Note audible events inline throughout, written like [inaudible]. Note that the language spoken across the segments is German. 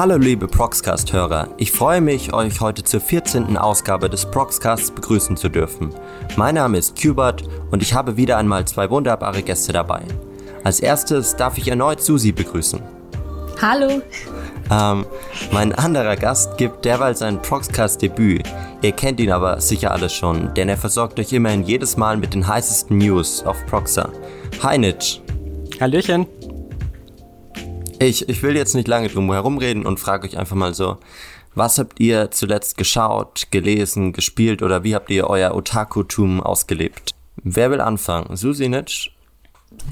Hallo liebe Proxcast-Hörer, ich freue mich, euch heute zur 14. Ausgabe des Proxcasts begrüßen zu dürfen. Mein Name ist Qbert und ich habe wieder einmal zwei wunderbare Gäste dabei. Als erstes darf ich erneut Susi begrüßen. Hallo. Ähm, mein anderer Gast gibt derweil sein Proxcast-Debüt. Ihr kennt ihn aber sicher alle schon, denn er versorgt euch immerhin jedes Mal mit den heißesten News auf Proxer. Hi Nitsch. Hallöchen. Ich, ich will jetzt nicht lange drum herumreden und frage euch einfach mal so, was habt ihr zuletzt geschaut, gelesen, gespielt oder wie habt ihr euer Otaku-Tum ausgelebt? Wer will anfangen? Susinitsch?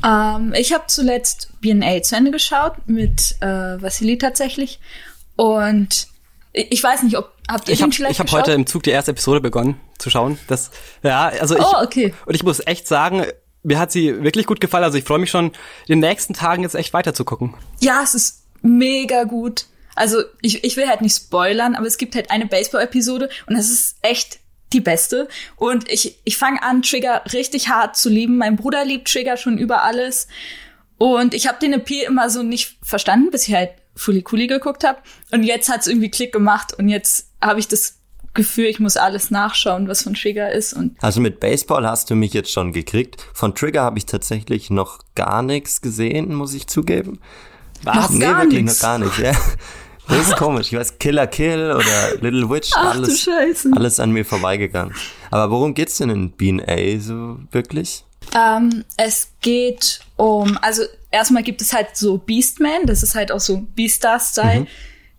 Ähm, ich habe zuletzt BNA zu Ende geschaut mit äh, Vassili tatsächlich und ich weiß nicht, ob habt ihr ich den hab, vielleicht Ich habe heute im Zug die erste Episode begonnen zu schauen. Das, ja, also ich, Oh, okay. und ich muss echt sagen, mir hat sie wirklich gut gefallen. Also ich freue mich schon, in den nächsten Tagen jetzt echt weiter zu gucken. Ja, es ist mega gut. Also ich, ich will halt nicht spoilern, aber es gibt halt eine Baseball-Episode und es ist echt die beste. Und ich, ich fange an, Trigger richtig hart zu lieben. Mein Bruder liebt Trigger schon über alles. Und ich habe den Appeal immer so nicht verstanden, bis ich halt Fully Cooley geguckt habe. Und jetzt hat's irgendwie Klick gemacht und jetzt habe ich das Gefühl, ich muss alles nachschauen, was von Trigger ist. Und Also mit Baseball hast du mich jetzt schon gekriegt. Von Trigger habe ich tatsächlich noch gar nichts gesehen, muss ich zugeben. Noch nee, wirklich nix? noch gar nicht, ja. Das ist komisch. Ich weiß, Killer Kill oder Little Witch, Ach du alles, Scheiße. alles an mir vorbeigegangen. Aber worum geht's denn in B&A so wirklich? Ähm, es geht um, also erstmal gibt es halt so Beastman, das ist halt auch so Beastar-Style.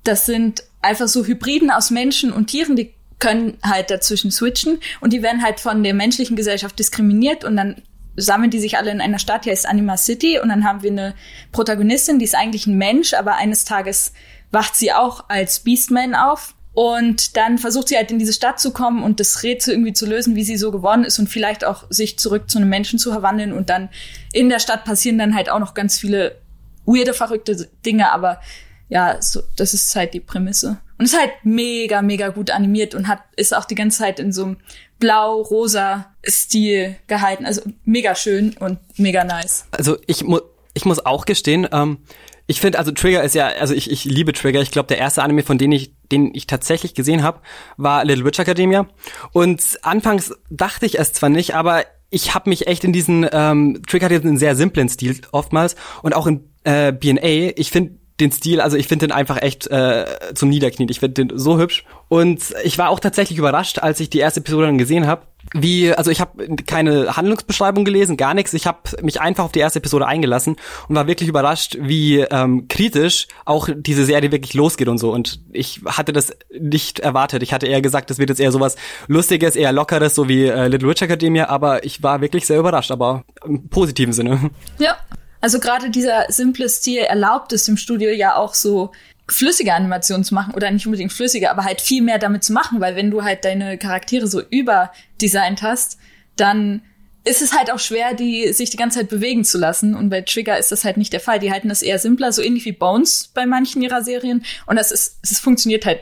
Das sind einfach so Hybriden aus Menschen und Tieren, die können halt dazwischen switchen und die werden halt von der menschlichen Gesellschaft diskriminiert und dann sammeln die sich alle in einer Stadt, die heißt Anima City und dann haben wir eine Protagonistin, die ist eigentlich ein Mensch, aber eines Tages wacht sie auch als Beastman auf und dann versucht sie halt in diese Stadt zu kommen und das Rätsel irgendwie zu lösen, wie sie so geworden ist und vielleicht auch sich zurück zu einem Menschen zu verwandeln. Und dann in der Stadt passieren dann halt auch noch ganz viele weirde, verrückte Dinge. Aber ja, so, das ist halt die Prämisse. Und ist halt mega, mega gut animiert und hat, ist auch die ganze Zeit in so einem blau-rosa Stil gehalten. Also mega schön und mega nice. Also ich, mu ich muss auch gestehen, ähm, ich finde, also Trigger ist ja, also ich, ich liebe Trigger. Ich glaube, der erste Anime, von dem ich, den ich tatsächlich gesehen habe, war Little Witch Academia. Und anfangs dachte ich es zwar nicht, aber ich habe mich echt in diesen ähm, Trigger hat jetzt einen sehr simplen Stil oftmals und auch in äh, B&A. Ich finde den Stil, also ich finde den einfach echt äh, zum Niederknien. Ich finde den so hübsch. Und ich war auch tatsächlich überrascht, als ich die erste Episode dann gesehen habe. Wie, also ich habe keine Handlungsbeschreibung gelesen, gar nichts. Ich habe mich einfach auf die erste Episode eingelassen und war wirklich überrascht, wie ähm, kritisch auch diese Serie wirklich losgeht und so. Und ich hatte das nicht erwartet. Ich hatte eher gesagt, das wird jetzt eher sowas Lustiges, eher Lockeres, so wie äh, Little Witch Academia. Aber ich war wirklich sehr überrascht, aber im positiven Sinne. Ja. Also gerade dieser simple Stil erlaubt es dem Studio ja auch so flüssige Animationen zu machen oder nicht unbedingt flüssige, aber halt viel mehr damit zu machen, weil wenn du halt deine Charaktere so überdesignt hast, dann ist es halt auch schwer, die sich die ganze Zeit bewegen zu lassen. Und bei Trigger ist das halt nicht der Fall. Die halten das eher simpler, so ähnlich wie Bones bei manchen ihrer Serien. Und das ist, es funktioniert halt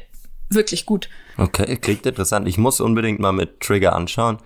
wirklich gut. Okay, klingt interessant. Ich muss unbedingt mal mit Trigger anschauen,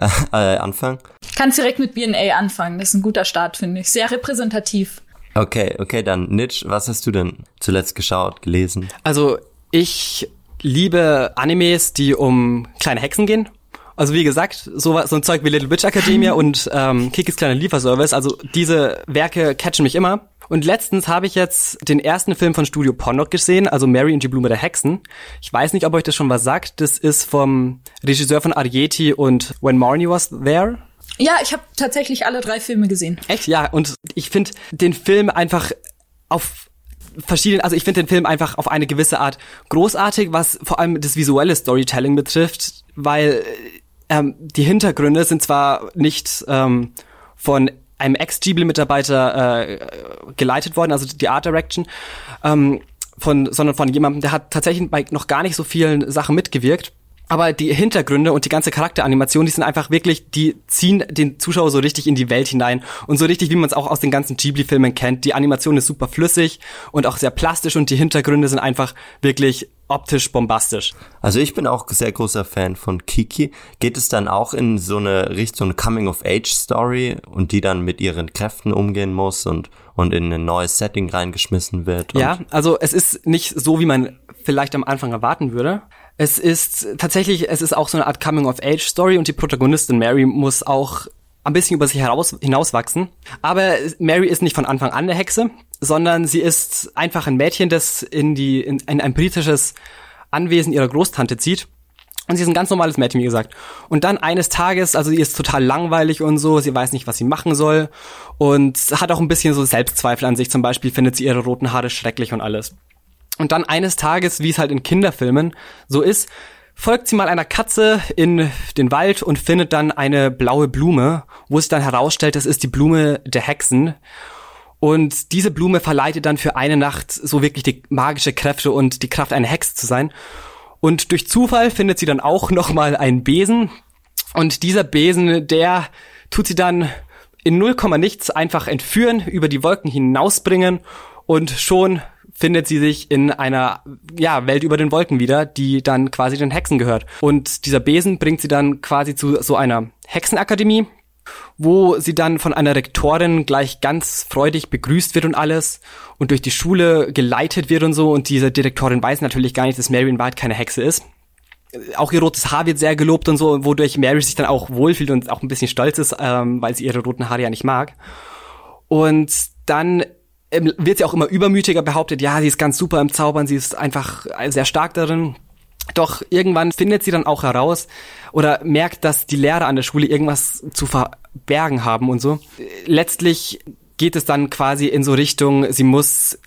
[laughs] äh, anfangen. Kannst direkt mit BNA anfangen. Das ist ein guter Start, finde ich. Sehr repräsentativ. Okay, okay, dann Nitsch, was hast du denn zuletzt geschaut, gelesen? Also ich liebe Animes, die um kleine Hexen gehen. Also wie gesagt, so, was- so ein Zeug wie Little Witch Academia [laughs] und ähm, Kikis kleiner Lieferservice. Also diese Werke catchen mich immer. Und letztens habe ich jetzt den ersten Film von Studio Ponok gesehen, also Mary und die Blume der Hexen. Ich weiß nicht, ob euch das schon was sagt. Das ist vom Regisseur von Arieti und When Marnie Was There. Ja, ich habe tatsächlich alle drei Filme gesehen. Echt? Ja, und ich finde den Film einfach auf verschiedenen, also ich finde den Film einfach auf eine gewisse Art großartig, was vor allem das visuelle Storytelling betrifft, weil ähm, die Hintergründe sind zwar nicht ähm, von einem Ex-Ghibli-Mitarbeiter äh, geleitet worden, also die Art Direction, ähm, von, sondern von jemandem, der hat tatsächlich bei noch gar nicht so vielen Sachen mitgewirkt. Aber die Hintergründe und die ganze Charakteranimation, die sind einfach wirklich, die ziehen den Zuschauer so richtig in die Welt hinein. Und so richtig, wie man es auch aus den ganzen Ghibli-Filmen kennt. Die Animation ist super flüssig und auch sehr plastisch und die Hintergründe sind einfach wirklich optisch bombastisch. Also ich bin auch sehr großer Fan von Kiki. Geht es dann auch in so eine Richtung Coming-of-Age-Story und die dann mit ihren Kräften umgehen muss und, und in ein neues Setting reingeschmissen wird? Ja, also es ist nicht so, wie man vielleicht am Anfang erwarten würde. Es ist tatsächlich, es ist auch so eine Art Coming-of-Age-Story und die Protagonistin Mary muss auch ein bisschen über sich heraus, hinauswachsen. Aber Mary ist nicht von Anfang an eine Hexe, sondern sie ist einfach ein Mädchen, das in die in, in ein britisches Anwesen ihrer Großtante zieht. Und sie ist ein ganz normales Mädchen, wie gesagt. Und dann eines Tages, also sie ist total langweilig und so, sie weiß nicht, was sie machen soll und hat auch ein bisschen so Selbstzweifel an sich. Zum Beispiel findet sie ihre roten Haare schrecklich und alles. Und dann eines Tages, wie es halt in Kinderfilmen so ist, folgt sie mal einer Katze in den Wald und findet dann eine blaue Blume, wo sich dann herausstellt, das ist die Blume der Hexen. Und diese Blume verleitet dann für eine Nacht so wirklich die magische Kräfte und die Kraft, eine Hexe zu sein. Und durch Zufall findet sie dann auch [laughs] nochmal einen Besen. Und dieser Besen, der tut sie dann in 0, nichts einfach entführen, über die Wolken hinausbringen und schon findet sie sich in einer ja, Welt über den Wolken wieder, die dann quasi den Hexen gehört. Und dieser Besen bringt sie dann quasi zu so einer Hexenakademie, wo sie dann von einer Rektorin gleich ganz freudig begrüßt wird und alles und durch die Schule geleitet wird und so. Und diese Direktorin weiß natürlich gar nicht, dass Mary in Wahrheit keine Hexe ist. Auch ihr rotes Haar wird sehr gelobt und so, wodurch Mary sich dann auch wohlfühlt und auch ein bisschen stolz ist, ähm, weil sie ihre roten Haare ja nicht mag. Und dann wird sie auch immer übermütiger behauptet, ja, sie ist ganz super im Zaubern, sie ist einfach sehr stark darin. Doch irgendwann findet sie dann auch heraus oder merkt, dass die Lehrer an der Schule irgendwas zu verbergen haben und so. Letztlich geht es dann quasi in so Richtung, sie muss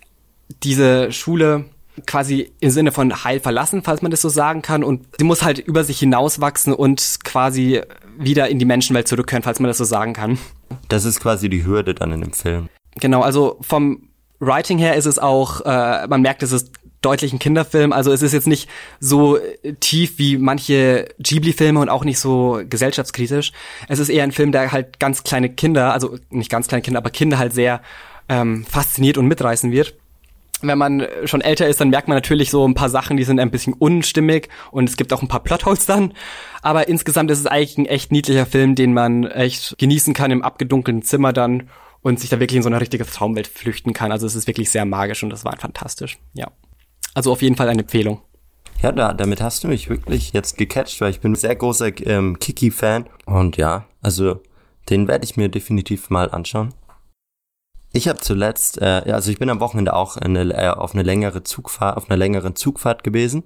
diese Schule quasi im Sinne von heil verlassen, falls man das so sagen kann. Und sie muss halt über sich hinauswachsen und quasi wieder in die Menschenwelt zurückkehren, falls man das so sagen kann. Das ist quasi die Hürde dann in dem Film. Genau, also vom Writing her ist es auch, äh, man merkt, es ist deutlich ein Kinderfilm. Also es ist jetzt nicht so tief wie manche Ghibli-Filme und auch nicht so gesellschaftskritisch. Es ist eher ein Film, der halt ganz kleine Kinder, also nicht ganz kleine Kinder, aber Kinder halt sehr ähm, fasziniert und mitreißen wird. Wenn man schon älter ist, dann merkt man natürlich so ein paar Sachen, die sind ein bisschen unstimmig und es gibt auch ein paar Plotholes dann. Aber insgesamt ist es eigentlich ein echt niedlicher Film, den man echt genießen kann im abgedunkelten Zimmer dann und sich da wirklich in so eine richtige Traumwelt flüchten kann. Also es ist wirklich sehr magisch und das war fantastisch. Ja. Also auf jeden Fall eine Empfehlung. Ja, da, damit hast du mich wirklich jetzt gecatcht, weil ich bin ein sehr großer ähm, Kiki-Fan. Und ja, also den werde ich mir definitiv mal anschauen. Ich habe zuletzt, äh, also ich bin am Wochenende auch eine, äh, auf eine längere Zugfahrt, auf einer längeren Zugfahrt gewesen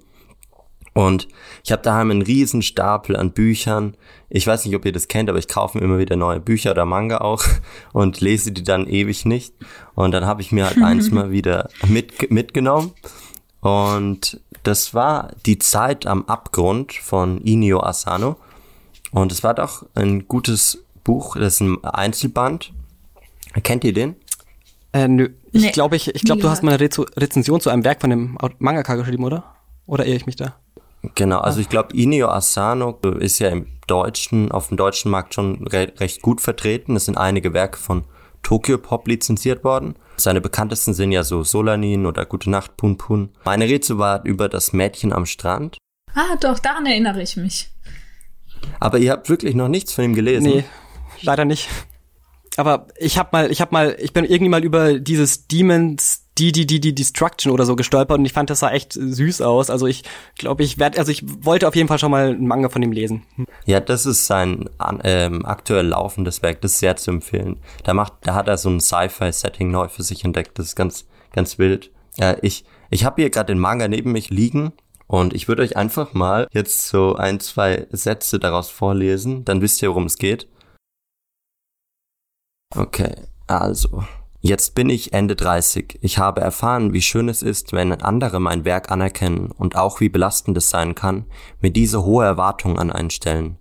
und ich habe daheim einen riesen Stapel an Büchern. Ich weiß nicht, ob ihr das kennt, aber ich kaufe mir immer wieder neue Bücher oder Manga auch [laughs] und lese die dann ewig nicht. Und dann habe ich mir halt eins [laughs] mal wieder mit, mitgenommen. Und das war Die Zeit am Abgrund von Inio Asano. Und es war doch ein gutes Buch. Das ist ein Einzelband. Kennt ihr den? Äh, nö. Ich nee, glaube, ich, ich glaube, du hast mal eine Re Rezension zu einem Werk von dem Mangaka geschrieben, oder? Oder irre ich mich da? Genau, also ich glaube, Inio Asano ist ja im deutschen, auf dem deutschen Markt schon re recht gut vertreten. Es sind einige Werke von Tokyo Pop lizenziert worden. Seine bekanntesten sind ja so Solanin oder Gute Nacht Pun Pun. Meine Rätsel war über das Mädchen am Strand. Ah, doch, daran erinnere ich mich. Aber ihr habt wirklich noch nichts von ihm gelesen? Nee, leider nicht. Aber ich hab mal, ich hab mal, ich bin irgendwie mal über dieses Demons die, die, die, die Destruction oder so gestolpert und ich fand, das sah echt süß aus. Also ich glaube, ich werde, also ich wollte auf jeden Fall schon mal einen Manga von ihm lesen. Ja, das ist sein ähm, aktuell laufendes Werk, das ist sehr zu empfehlen. Da macht, da hat er so ein Sci-Fi-Setting neu für sich entdeckt, das ist ganz, ganz wild. Ja, ich, ich habe hier gerade den Manga neben mich liegen und ich würde euch einfach mal jetzt so ein, zwei Sätze daraus vorlesen, dann wisst ihr, worum es geht. Okay, also. Jetzt bin ich Ende 30. Ich habe erfahren, wie schön es ist, wenn andere mein Werk anerkennen und auch wie belastend es sein kann, mir diese hohe Erwartung an einen stellen.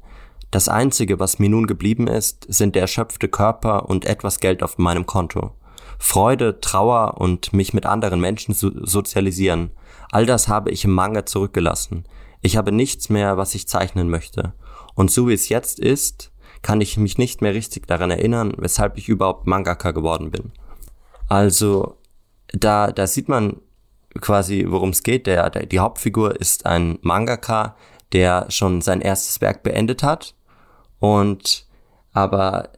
Das einzige, was mir nun geblieben ist, sind der erschöpfte Körper und etwas Geld auf meinem Konto. Freude, Trauer und mich mit anderen Menschen zu sozialisieren. All das habe ich im Manga zurückgelassen. ich habe nichts mehr, was ich zeichnen möchte. Und so wie es jetzt ist, kann ich mich nicht mehr richtig daran erinnern, weshalb ich überhaupt Mangaka geworden bin. Also da, da sieht man quasi, worum es geht. Der, der, die Hauptfigur ist ein Mangaka, der schon sein erstes Werk beendet hat und aber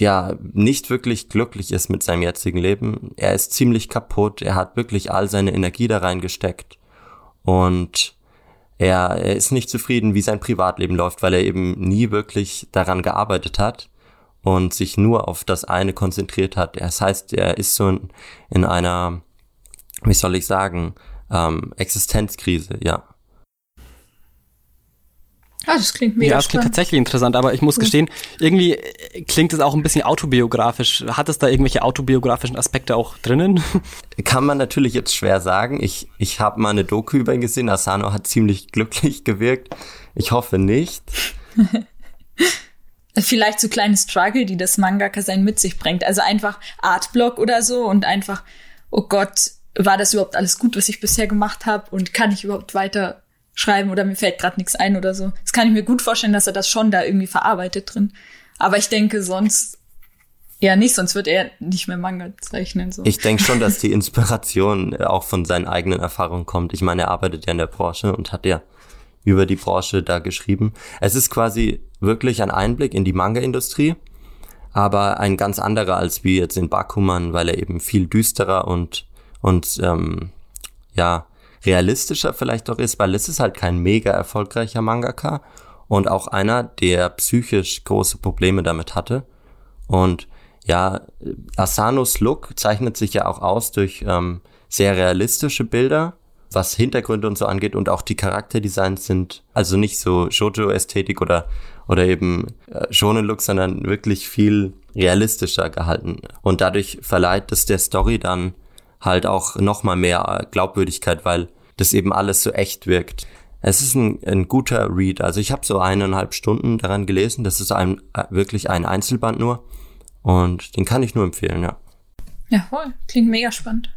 ja nicht wirklich glücklich ist mit seinem jetzigen Leben. Er ist ziemlich kaputt. Er hat wirklich all seine Energie da reingesteckt und er, er ist nicht zufrieden, wie sein Privatleben läuft, weil er eben nie wirklich daran gearbeitet hat und sich nur auf das eine konzentriert hat. Das heißt, er ist so in, in einer, wie soll ich sagen, ähm, Existenzkrise, ja. Ah, das klingt mega Ja, das klingt spannend. tatsächlich interessant, aber ich muss gestehen, irgendwie äh, klingt es auch ein bisschen autobiografisch. Hat es da irgendwelche autobiografischen Aspekte auch drinnen? [laughs] Kann man natürlich jetzt schwer sagen. Ich, ich habe mal eine Doku über ihn gesehen. Asano hat ziemlich glücklich [laughs] gewirkt. Ich hoffe nicht. [laughs] Vielleicht so kleine Struggle, die das Mangaka sein mit sich bringt. Also einfach Artblock oder so und einfach, oh Gott, war das überhaupt alles gut, was ich bisher gemacht habe und kann ich überhaupt weiter schreiben oder mir fällt gerade nichts ein oder so. Das kann ich mir gut vorstellen, dass er das schon da irgendwie verarbeitet drin. Aber ich denke sonst eher nicht, sonst wird er nicht mehr Manga zeichnen. So. Ich denke schon, dass die Inspiration auch von seinen eigenen Erfahrungen kommt. Ich meine, er arbeitet ja in der Branche und hat ja über die Branche da geschrieben. Es ist quasi wirklich ein Einblick in die Manga-Industrie, aber ein ganz anderer als wie jetzt in Bakuman, weil er eben viel düsterer und und ähm, ja realistischer vielleicht auch ist, weil es ist halt kein mega erfolgreicher Mangaka und auch einer, der psychisch große Probleme damit hatte. Und ja, Asanos Look zeichnet sich ja auch aus durch ähm, sehr realistische Bilder, was Hintergründe und so angeht und auch die Charakterdesigns sind also nicht so Shoujo-Ästhetik oder oder eben äh, Shonen Look, sondern wirklich viel realistischer gehalten und dadurch verleiht es der Story dann halt auch noch mal mehr Glaubwürdigkeit, weil das eben alles so echt wirkt. Es ist ein, ein guter Read. Also ich habe so eineinhalb Stunden daran gelesen. Das ist ein, äh, wirklich ein Einzelband nur. Und den kann ich nur empfehlen, ja. Ja, voll. Klingt mega spannend.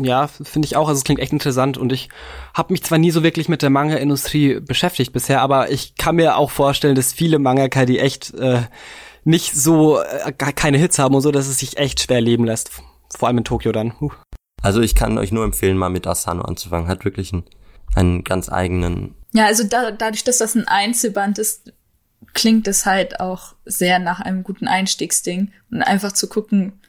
Ja, finde ich auch. Also es klingt echt interessant und ich habe mich zwar nie so wirklich mit der Manga-Industrie beschäftigt bisher, aber ich kann mir auch vorstellen, dass viele Mangaka, die echt äh, nicht so äh, gar keine Hits haben und so, dass es sich echt schwer leben lässt. Vor allem in Tokio dann. Huh. Also ich kann euch nur empfehlen, mal mit Asano anzufangen. Hat wirklich einen, einen ganz eigenen. Ja, also da, dadurch, dass das ein Einzelband ist, klingt es halt auch sehr nach einem guten Einstiegsding und einfach zu gucken,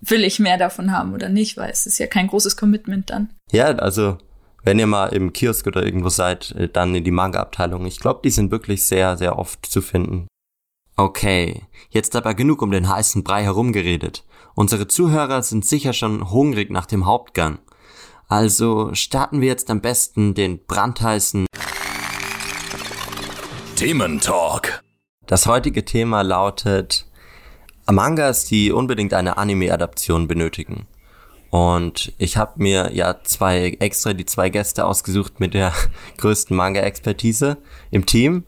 will ich mehr davon haben oder nicht, weil es ist ja kein großes Commitment dann. Ja, also wenn ihr mal im Kiosk oder irgendwo seid, äh, dann in die Manga-Abteilung. Ich glaube, die sind wirklich sehr, sehr oft zu finden. Okay, jetzt aber genug um den heißen Brei herumgeredet. Unsere Zuhörer sind sicher schon hungrig nach dem Hauptgang. Also starten wir jetzt am besten den brandheißen Thementalk. Das heutige Thema lautet Mangas, die unbedingt eine Anime-Adaption benötigen. Und ich habe mir ja zwei extra die zwei Gäste ausgesucht mit der [laughs] größten Manga-Expertise im Team.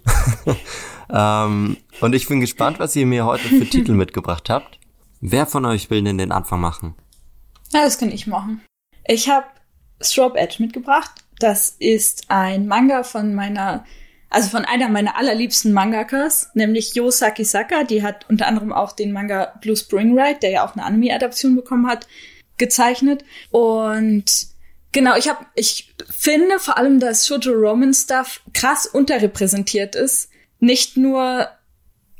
[laughs] ähm, und ich bin gespannt, was ihr mir heute für Titel [laughs] mitgebracht habt. Wer von euch will denn den Anfang machen? Ja, das kann ich machen. Ich habe Strobe Edge mitgebracht. Das ist ein Manga von meiner, also von einer meiner allerliebsten Mangakas, nämlich Yo Sakisaka. Die hat unter anderem auch den Manga Blue Spring Ride, der ja auch eine Anime-Adaption bekommen hat, gezeichnet. Und genau, ich habe, ich finde vor allem, dass Shoujo Roman Stuff krass unterrepräsentiert ist. Nicht nur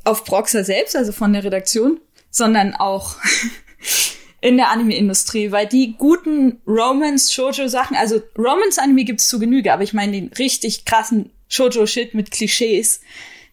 auf Proxer selbst, also von der Redaktion, sondern auch [laughs] in der Anime-Industrie, weil die guten Romance-Shoujo-Sachen, also Romance-Anime gibt's zu Genüge, aber ich meine den richtig krassen Shoujo-Shit mit Klischees,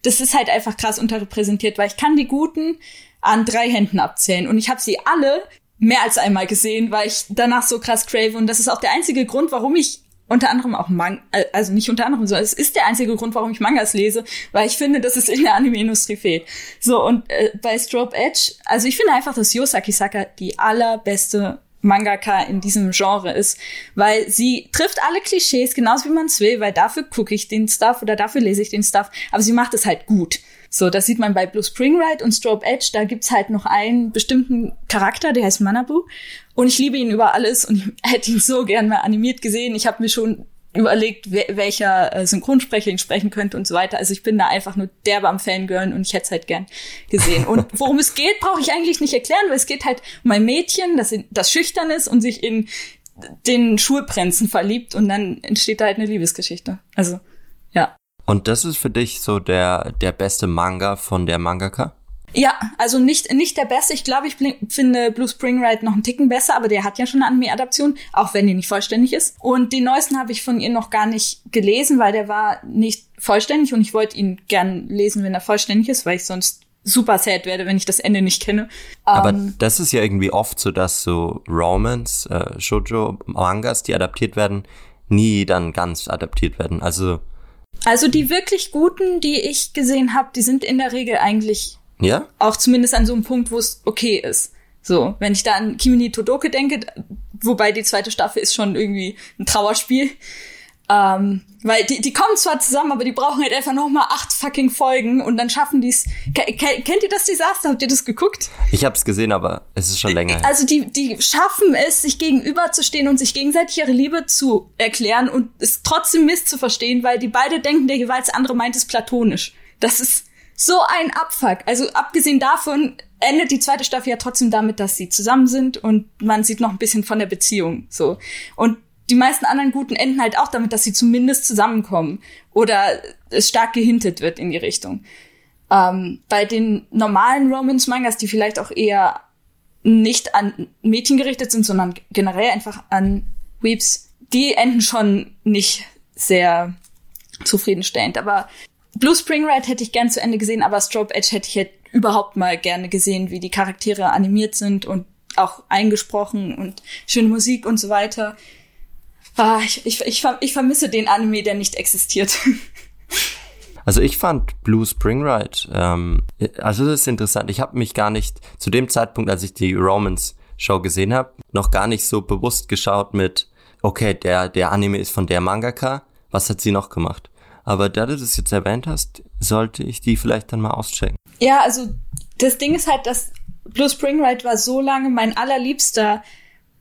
das ist halt einfach krass unterrepräsentiert, weil ich kann die guten an drei Händen abzählen. Und ich habe sie alle mehr als einmal gesehen, weil ich danach so krass crave. Und das ist auch der einzige Grund, warum ich unter anderem auch Manga, also nicht unter anderem, sondern es ist der einzige Grund, warum ich Mangas lese, weil ich finde, dass es in der Anime-Industrie fehlt. So, und äh, bei Strobe Edge, also ich finde einfach, dass Yosaki Saka die allerbeste Mangaka in diesem Genre ist, weil sie trifft alle Klischees genauso wie man es will, weil dafür gucke ich den Stuff oder dafür lese ich den Stuff, aber sie macht es halt gut. So, das sieht man bei Blue Spring Ride und Strobe Edge, da gibt's halt noch einen bestimmten Charakter, der heißt Manabu und ich liebe ihn über alles und [laughs] hätte ihn so gern mal animiert gesehen. Ich habe mir schon überlegt, welcher äh, Synchronsprecher ihn sprechen könnte und so weiter. Also ich bin da einfach nur derbe am Fangirl und ich hätte es halt gern gesehen. Und [laughs] worum es geht, brauche ich eigentlich nicht erklären, weil es geht halt um ein Mädchen, das, in, das schüchtern ist und sich in den Schulprinzen verliebt und dann entsteht da halt eine Liebesgeschichte. Also, ja. Und das ist für dich so der, der beste Manga von der Mangaka? Ja, also nicht, nicht der beste. Ich glaube, ich finde Blue Spring Ride noch einen Ticken besser, aber der hat ja schon eine Anime-Adaption, auch wenn die nicht vollständig ist. Und den neuesten habe ich von ihr noch gar nicht gelesen, weil der war nicht vollständig und ich wollte ihn gern lesen, wenn er vollständig ist, weil ich sonst super sad werde, wenn ich das Ende nicht kenne. Aber um, ähm, das ist ja irgendwie oft so, dass so Romans, äh, Shoujo, Mangas, die adaptiert werden, nie dann ganz adaptiert werden. Also also die wirklich guten, die ich gesehen habe, die sind in der Regel eigentlich ja? Auch zumindest an so einem Punkt, wo es okay ist. So, wenn ich da an Kimini Todoke denke, wobei die zweite Staffel ist schon irgendwie ein Trauerspiel. Ähm, weil die, die kommen zwar zusammen, aber die brauchen halt einfach noch mal acht fucking Folgen und dann schaffen die es. Kennt ihr das Desaster? Habt ihr das geguckt? Ich hab's gesehen, aber es ist schon länger. Also die, die schaffen es, sich gegenüberzustehen und sich gegenseitig ihre Liebe zu erklären und es trotzdem misszuverstehen, weil die beide denken, der jeweils andere meint es platonisch. Das ist so ein Abfuck. Also abgesehen davon endet die zweite Staffel ja trotzdem damit, dass sie zusammen sind und man sieht noch ein bisschen von der Beziehung so. Und die meisten anderen guten enden halt auch damit, dass sie zumindest zusammenkommen oder es stark gehintet wird in die Richtung. Ähm, bei den normalen Romance-Mangas, die vielleicht auch eher nicht an Mädchen gerichtet sind, sondern generell einfach an Weeps, die enden schon nicht sehr zufriedenstellend. Aber Blue Spring Ride hätte ich gern zu Ende gesehen, aber Strobe Edge hätte ich halt überhaupt mal gerne gesehen, wie die Charaktere animiert sind und auch eingesprochen und schöne Musik und so weiter. Ah, ich, ich, ich, ich vermisse den Anime, der nicht existiert. [laughs] Also ich fand Blue Spring Ride, ähm, also das ist interessant. Ich habe mich gar nicht zu dem Zeitpunkt, als ich die Romans Show gesehen habe, noch gar nicht so bewusst geschaut mit, okay, der der Anime ist von der Mangaka. Was hat sie noch gemacht? Aber da du das jetzt erwähnt hast, sollte ich die vielleicht dann mal auschecken. Ja, also das Ding ist halt, dass Blue Spring Ride war so lange mein allerliebster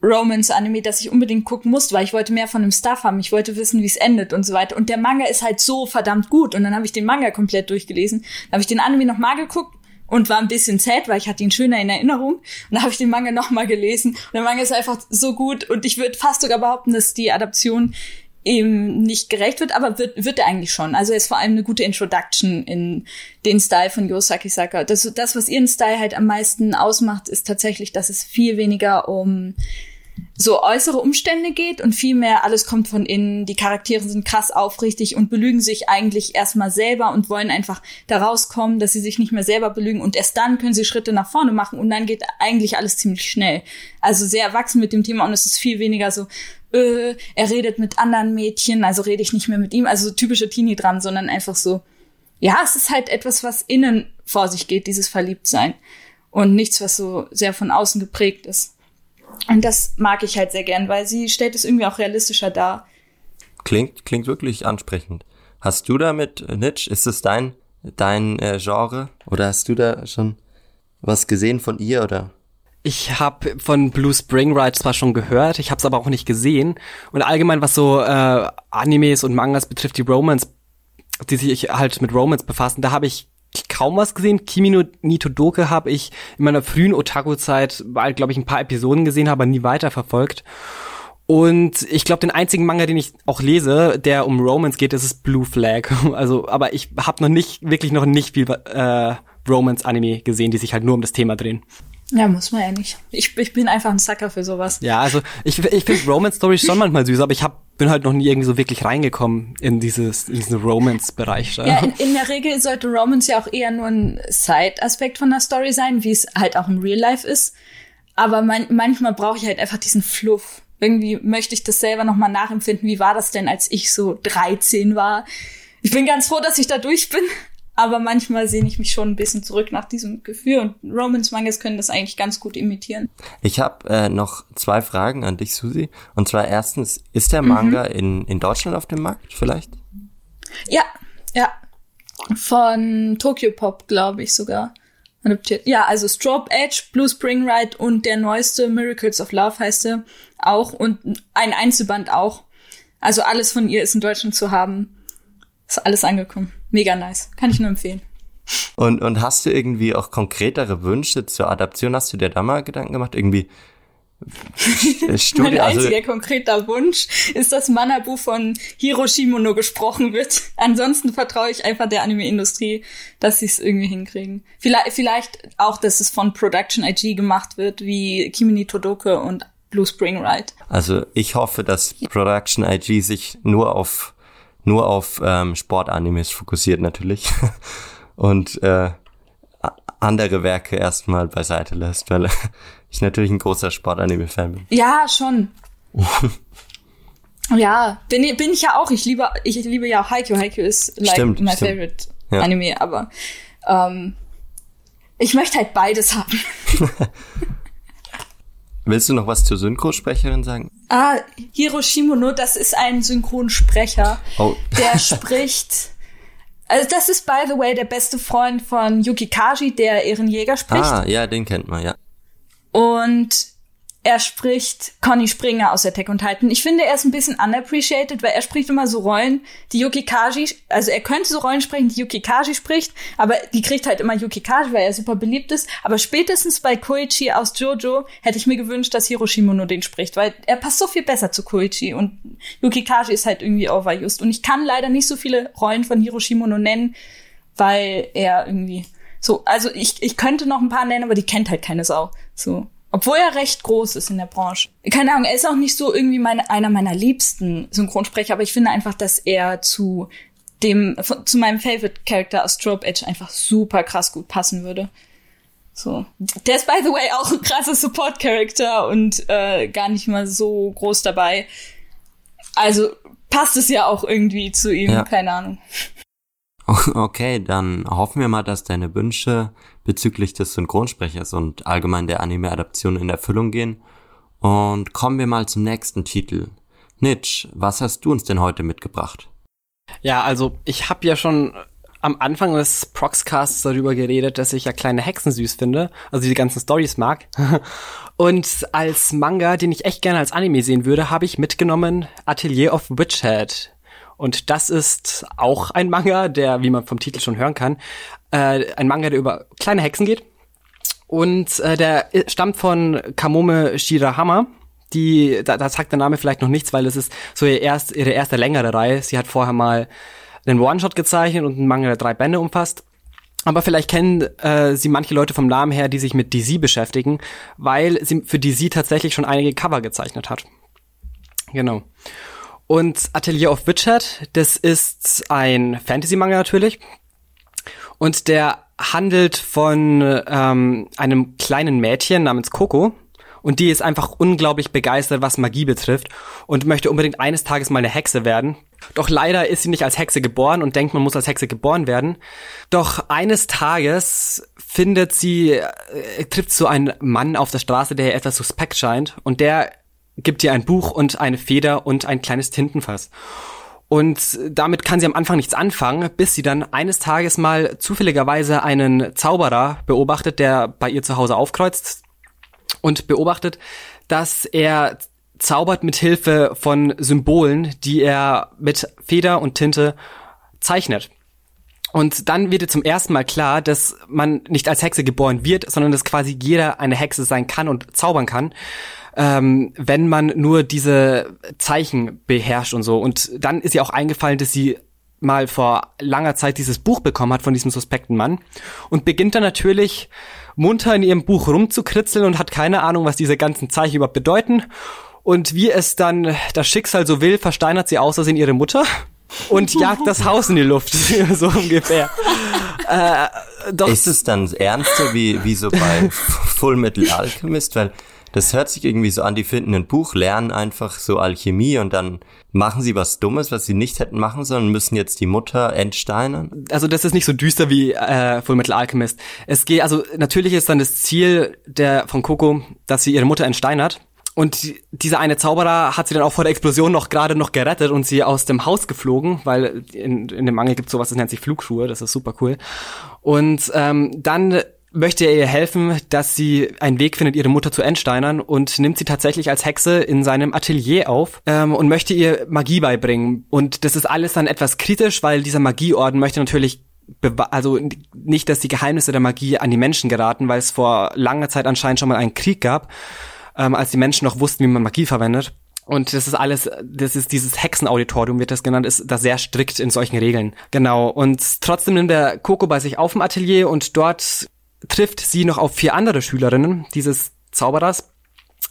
Romance-Anime, dass ich unbedingt gucken musste, weil ich wollte mehr von dem Stuff haben. Ich wollte wissen, wie es endet und so weiter. Und der Manga ist halt so verdammt gut. Und dann habe ich den Manga komplett durchgelesen. Dann habe ich den Anime nochmal geguckt und war ein bisschen sad, weil ich hatte ihn schöner in Erinnerung. Und dann habe ich den Manga nochmal gelesen. Und der Manga ist einfach so gut. Und ich würde fast sogar behaupten, dass die Adaption ihm nicht gerecht wird, aber wird, wird er eigentlich schon. Also er ist vor allem eine gute Introduction in den Style von Yosaki Saka. Das, das, was ihren Style halt am meisten ausmacht, ist tatsächlich, dass es viel weniger um so äußere Umstände geht und vielmehr alles kommt von innen. Die Charaktere sind krass aufrichtig und belügen sich eigentlich erstmal selber und wollen einfach da rauskommen, dass sie sich nicht mehr selber belügen und erst dann können sie Schritte nach vorne machen und dann geht eigentlich alles ziemlich schnell. Also sehr erwachsen mit dem Thema und es ist viel weniger so, äh, er redet mit anderen Mädchen, also rede ich nicht mehr mit ihm, also so typische Teenie dran, sondern einfach so, ja, es ist halt etwas, was innen vor sich geht, dieses Verliebtsein und nichts, was so sehr von außen geprägt ist. Und das mag ich halt sehr gern, weil sie stellt es irgendwie auch realistischer dar. Klingt, klingt wirklich ansprechend. Hast du damit, Nitsch, ist es dein, dein äh, Genre? Oder hast du da schon was gesehen von ihr oder? Ich habe von Blue Spring Ride zwar schon gehört, ich habe es aber auch nicht gesehen. Und allgemein, was so äh, Animes und Mangas betrifft, die Romance, die sich halt mit Romance befassen, da habe ich kaum was gesehen. Kimi no Nitodoke habe ich in meiner frühen Otaku-Zeit, glaube ich, ein paar Episoden gesehen habe, nie weiter verfolgt. Und ich glaube, den einzigen Manga, den ich auch lese, der um Romance geht, ist es Blue Flag. [laughs] Also, aber ich habe noch nicht, wirklich noch nicht viel äh, Romance-Anime gesehen, die sich halt nur um das Thema drehen. Ja, muss man ja nicht. Ich, ich bin einfach ein Sucker für sowas. Ja, also ich, ich finde Romance Stories schon manchmal süß, aber ich hab, bin halt noch nie irgendwie so wirklich reingekommen in dieses in diesen Romance-Bereich. Ja, in, in, der Regel sollte Romance ja auch eher nur ein Side-Aspekt von der Story sein, wie es halt auch im Real Life ist. Aber man, manchmal brauche ich halt einfach diesen Fluff. Irgendwie möchte ich das selber nochmal nachempfinden. Wie war das denn, als ich so 13 war? Ich bin ganz froh, dass ich da durch bin aber manchmal sehne ich mich schon ein bisschen zurück nach diesem Gefühl und Romans Mangas können das eigentlich ganz gut imitieren. Ich habe äh, noch zwei Fragen an dich, Susi. Und zwar erstens, ist der Manga mhm. in, in Deutschland auf dem Markt vielleicht? Ja, ja. Von Tokyo Pop, glaube ich sogar. Adoptiert. Ja, also Strobe Edge, Blue Spring Ride und der neueste Miracles of Love heißt er auch und ein Einzelband auch. Also alles von ihr ist in Deutschland zu haben. Ist alles angekommen. Mega nice. Kann ich nur empfehlen. Und, und hast du irgendwie auch konkretere Wünsche zur Adaption? Hast du dir da mal Gedanken gemacht? Irgendwie [laughs] Studie, mein also einziger also, konkreter Wunsch ist, dass Manabu von Hiroshimono gesprochen wird. [laughs] Ansonsten vertraue ich einfach der Anime-Industrie, dass sie es irgendwie hinkriegen. Vielleicht, vielleicht auch, dass es von Production IG gemacht wird, wie Kimini Todoke und Blue Spring Ride. Also ich hoffe, dass Production IG sich nur auf nur auf ähm, Sportanimes fokussiert natürlich [laughs] und äh, andere Werke erstmal beiseite lässt, weil [laughs] ich natürlich ein großer Sportanime-Fan bin. Ja, schon. [laughs] ja, bin, bin ich ja auch. Ich liebe, ich liebe ja auch Haikyuu. Haikyuu ist like stimmt, my stimmt. favorite ja. Anime, aber ähm, ich möchte halt beides haben. Willst du noch was zur Synchronsprecherin sagen? Ah, Hiro Shimono, das ist ein Synchronsprecher, oh. der [laughs] spricht. Also das ist by the way der beste Freund von Yuki Kaji, der ihren Jäger spricht. Ah, ja, den kennt man, ja. Und er spricht Conny Springer aus Attack on Titan. Ich finde, er ist ein bisschen unappreciated, weil er spricht immer so Rollen, die Yuki Kaji, also er könnte so Rollen sprechen, die Yuki Kaji spricht, aber die kriegt halt immer Yuki Kaji, weil er super beliebt ist. Aber spätestens bei Koichi aus Jojo hätte ich mir gewünscht, dass Hiroshima nur den spricht, weil er passt so viel besser zu Koichi und Yuki Kaji ist halt irgendwie overused. Und ich kann leider nicht so viele Rollen von Hiroshima nur nennen, weil er irgendwie so, also ich, ich könnte noch ein paar nennen, aber die kennt halt keine Sau. So. Obwohl er recht groß ist in der Branche. Keine Ahnung, er ist auch nicht so irgendwie meine, einer meiner liebsten Synchronsprecher, aber ich finde einfach, dass er zu dem, zu meinem Favorite Character aus Strobe Edge einfach super krass gut passen würde. So. Der ist, by the way, auch ein krasser Support-Character und äh, gar nicht mal so groß dabei. Also passt es ja auch irgendwie zu ihm, ja. keine Ahnung. [laughs] Okay, dann hoffen wir mal, dass deine Wünsche bezüglich des Synchronsprechers und allgemein der Anime-Adaption in Erfüllung gehen. Und kommen wir mal zum nächsten Titel. Nitsch, was hast du uns denn heute mitgebracht? Ja, also ich habe ja schon am Anfang des Proxcasts darüber geredet, dass ich ja kleine Hexen süß finde, also die ganzen Stories mag. [laughs] Und als Manga, den ich echt gerne als Anime sehen würde, habe ich mitgenommen Atelier of Witchhead. Und das ist auch ein Manga, der, wie man vom Titel schon hören kann, äh, ein Manga, der über kleine Hexen geht. Und äh, der stammt von Kamome Shirahama. Die, da, da sagt der Name vielleicht noch nichts, weil es ist so ihr erst, ihre erste längere Reihe. Sie hat vorher mal einen One-Shot gezeichnet und einen Manga, der drei Bände umfasst. Aber vielleicht kennen äh, sie manche Leute vom Namen her, die sich mit DC beschäftigen, weil sie für DC tatsächlich schon einige Cover gezeichnet hat. Genau. Und Atelier of Witchhead, das ist ein Fantasy-Manga natürlich. Und der handelt von ähm, einem kleinen Mädchen namens Coco. Und die ist einfach unglaublich begeistert, was Magie betrifft und möchte unbedingt eines Tages mal eine Hexe werden. Doch leider ist sie nicht als Hexe geboren und denkt, man muss als Hexe geboren werden. Doch eines Tages findet sie, äh, trifft so einen Mann auf der Straße, der ihr etwas suspekt scheint. Und der gibt ihr ein Buch und eine Feder und ein kleines Tintenfass. Und damit kann sie am Anfang nichts anfangen, bis sie dann eines Tages mal zufälligerweise einen Zauberer beobachtet, der bei ihr zu Hause aufkreuzt und beobachtet, dass er zaubert mit Hilfe von Symbolen, die er mit Feder und Tinte zeichnet. Und dann wird ihr zum ersten Mal klar, dass man nicht als Hexe geboren wird, sondern dass quasi jeder eine Hexe sein kann und zaubern kann ähm, wenn man nur diese Zeichen beherrscht und so. Und dann ist ihr auch eingefallen, dass sie mal vor langer Zeit dieses Buch bekommen hat von diesem suspekten Mann und beginnt dann natürlich munter in ihrem Buch rumzukritzeln und hat keine Ahnung, was diese ganzen Zeichen überhaupt bedeuten. Und wie es dann das Schicksal so will, versteinert sie außersehen ihre Mutter und [laughs] jagt das Haus in die Luft, [laughs] so ungefähr. äh, doch. Ist es dann ernster wie, wie so bei [laughs] Full Metal Alchemist? Weil das hört sich irgendwie so an, die finden ein Buch, lernen einfach so Alchemie und dann machen sie was Dummes, was sie nicht hätten machen sollen, müssen jetzt die Mutter entsteinern. Also das ist nicht so düster wie äh, Full Metal Alchemist. Es geht, also natürlich ist dann das Ziel der von Coco, dass sie ihre Mutter entsteinert. Und dieser eine Zauberer hat sie dann auch vor der Explosion noch gerade noch gerettet und sie aus dem Haus geflogen, weil in, in dem Mangel gibt sowas, das nennt sich Flugschuhe, das ist super cool. Und ähm, dann möchte er ihr helfen, dass sie einen Weg findet, ihre Mutter zu entsteinern und nimmt sie tatsächlich als Hexe in seinem Atelier auf ähm, und möchte ihr Magie beibringen. Und das ist alles dann etwas kritisch, weil dieser Magieorden möchte natürlich also nicht, dass die Geheimnisse der Magie an die Menschen geraten, weil es vor langer Zeit anscheinend schon mal einen Krieg gab, ähm, als die Menschen noch wussten, wie man Magie verwendet. Und das ist alles, das ist dieses Hexenauditorium, wird das genannt, ist da sehr strikt in solchen Regeln. Genau. Und trotzdem nimmt der Coco bei sich auf dem Atelier und dort trifft sie noch auf vier andere Schülerinnen dieses Zauberers.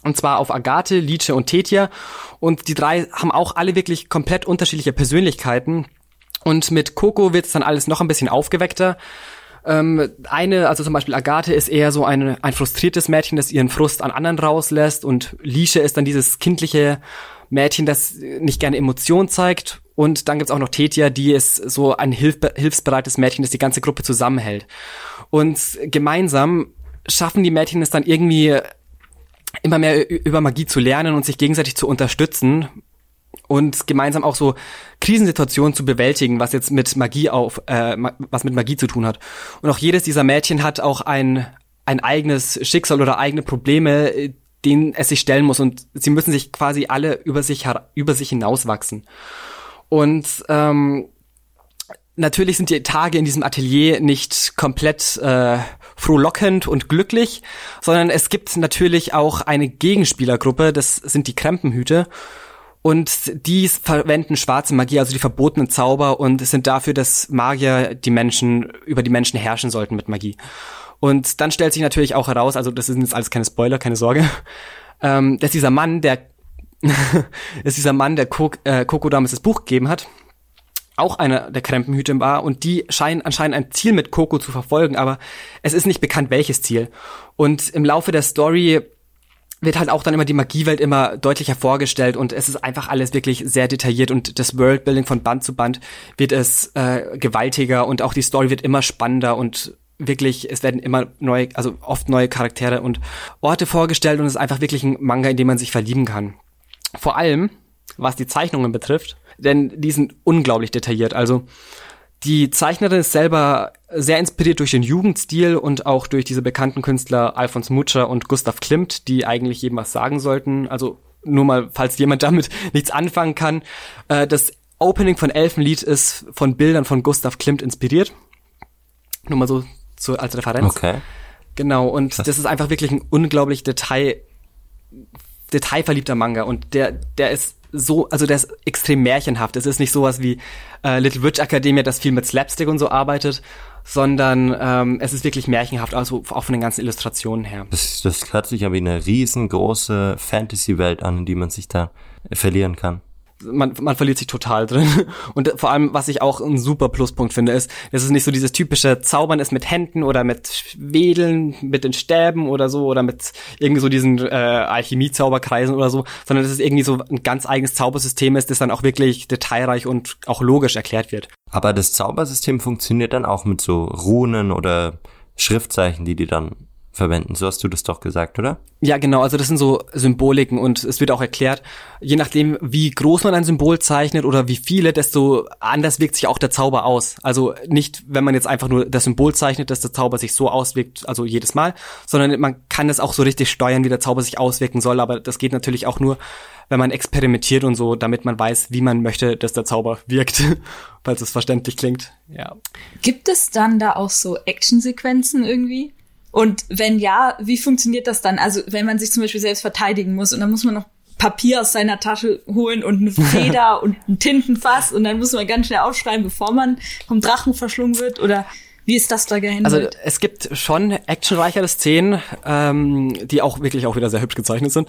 Und zwar auf Agathe, Lice und Tetia. Und die drei haben auch alle wirklich komplett unterschiedliche Persönlichkeiten. Und mit Coco wird es dann alles noch ein bisschen aufgeweckter. Ähm, eine, also zum Beispiel Agathe ist eher so ein, ein frustriertes Mädchen, das ihren Frust an anderen rauslässt. Und Lice ist dann dieses kindliche Mädchen, das nicht gerne Emotionen zeigt. Und dann gibt's auch noch Tetia, die ist so ein hilf hilfsbereites Mädchen, das die ganze Gruppe zusammenhält. Und gemeinsam schaffen die Mädchen es dann irgendwie immer mehr über Magie zu lernen und sich gegenseitig zu unterstützen und gemeinsam auch so Krisensituationen zu bewältigen, was jetzt mit Magie auf, äh, was mit Magie zu tun hat. Und auch jedes dieser Mädchen hat auch ein ein eigenes Schicksal oder eigene Probleme, denen es sich stellen muss und sie müssen sich quasi alle über sich über sich hinauswachsen. Und ähm, natürlich sind die Tage in diesem Atelier nicht komplett äh, frohlockend und glücklich, sondern es gibt natürlich auch eine Gegenspielergruppe, das sind die Krempenhüte. Und die verwenden schwarze Magie, also die verbotenen Zauber und sind dafür, dass Magier die Menschen, über die Menschen herrschen sollten mit Magie. Und dann stellt sich natürlich auch heraus, also das sind jetzt alles keine Spoiler, keine Sorge, [laughs] ähm, dass dieser Mann, der [laughs] dass dieser Mann, der Kok äh, damals das Buch gegeben hat, auch einer der Krempenhüte war und die scheinen anscheinend ein Ziel mit Coco zu verfolgen, aber es ist nicht bekannt, welches Ziel. Und im Laufe der Story wird halt auch dann immer die Magiewelt immer deutlicher vorgestellt und es ist einfach alles wirklich sehr detailliert und das Worldbuilding von Band zu Band wird es äh, gewaltiger und auch die Story wird immer spannender und wirklich, es werden immer neue, also oft neue Charaktere und Orte vorgestellt und es ist einfach wirklich ein Manga, in dem man sich verlieben kann. Vor allem, was die Zeichnungen betrifft, denn die sind unglaublich detailliert. Also die Zeichnerin ist selber sehr inspiriert durch den Jugendstil und auch durch diese bekannten Künstler Alfons Mutscher und Gustav Klimt, die eigentlich jedem was sagen sollten. Also nur mal, falls jemand [laughs] damit nichts anfangen kann. Äh, das Opening von Elfenlied ist von Bildern von Gustav Klimt inspiriert. Nur mal so, so als Referenz. Okay. Genau, und das ist einfach wirklich ein unglaublich Detail, detailverliebter Manga und der, der ist so, also der ist extrem märchenhaft. Es ist nicht sowas wie äh, Little Witch Academia, das viel mit Slapstick und so arbeitet, sondern ähm, es ist wirklich märchenhaft, also auch von den ganzen Illustrationen her. Das, das hört sich aber wie eine riesengroße Fantasy-Welt an, in die man sich da verlieren kann man, man verliert sich total drin. [laughs] Und vor allem, was ich auch ein super Pluspunkt finde, ist, es ist nicht so dieses typische Zaubern ist mit Händen oder mit Wedeln, mit den Stäben oder so oder mit irgendwie so diesen äh, Alchemie-Zauberkreisen oder so, sondern dass es irgendwie so ein ganz eigenes Zaubersystem ist, das dann auch wirklich detailreich und auch logisch erklärt wird. Aber das Zaubersystem funktioniert dann auch mit so Runen oder Schriftzeichen, die die dann verwenden. So hast du das doch gesagt, oder? Ja, genau. Also das sind so Symboliken und es wird auch erklärt, je nachdem, wie groß man ein Symbol zeichnet oder wie viele, desto anders wirkt sich auch der Zauber aus. Also nicht, wenn man jetzt einfach nur das Symbol zeichnet, dass der Zauber sich so auswirkt, also jedes Mal, sondern man kann es auch so richtig steuern, wie der Zauber sich auswirken soll. Aber das geht natürlich auch nur, wenn man experimentiert und so, damit man weiß, wie man möchte, dass der Zauber [laughs] wirkt, falls es verständlich klingt. Ja. Gibt es dann da auch so Actionsequenzen irgendwie? Und wenn ja, wie funktioniert das dann? Also wenn man sich zum Beispiel selbst verteidigen muss und dann muss man noch Papier aus seiner Tasche holen und eine Feder [laughs] und ein Tintenfass und dann muss man ganz schnell aufschreiben, bevor man vom Drachen verschlungen wird oder wie ist das da gehandelt? Also es gibt schon actionreichere Szenen, ähm, die auch wirklich auch wieder sehr hübsch gezeichnet sind.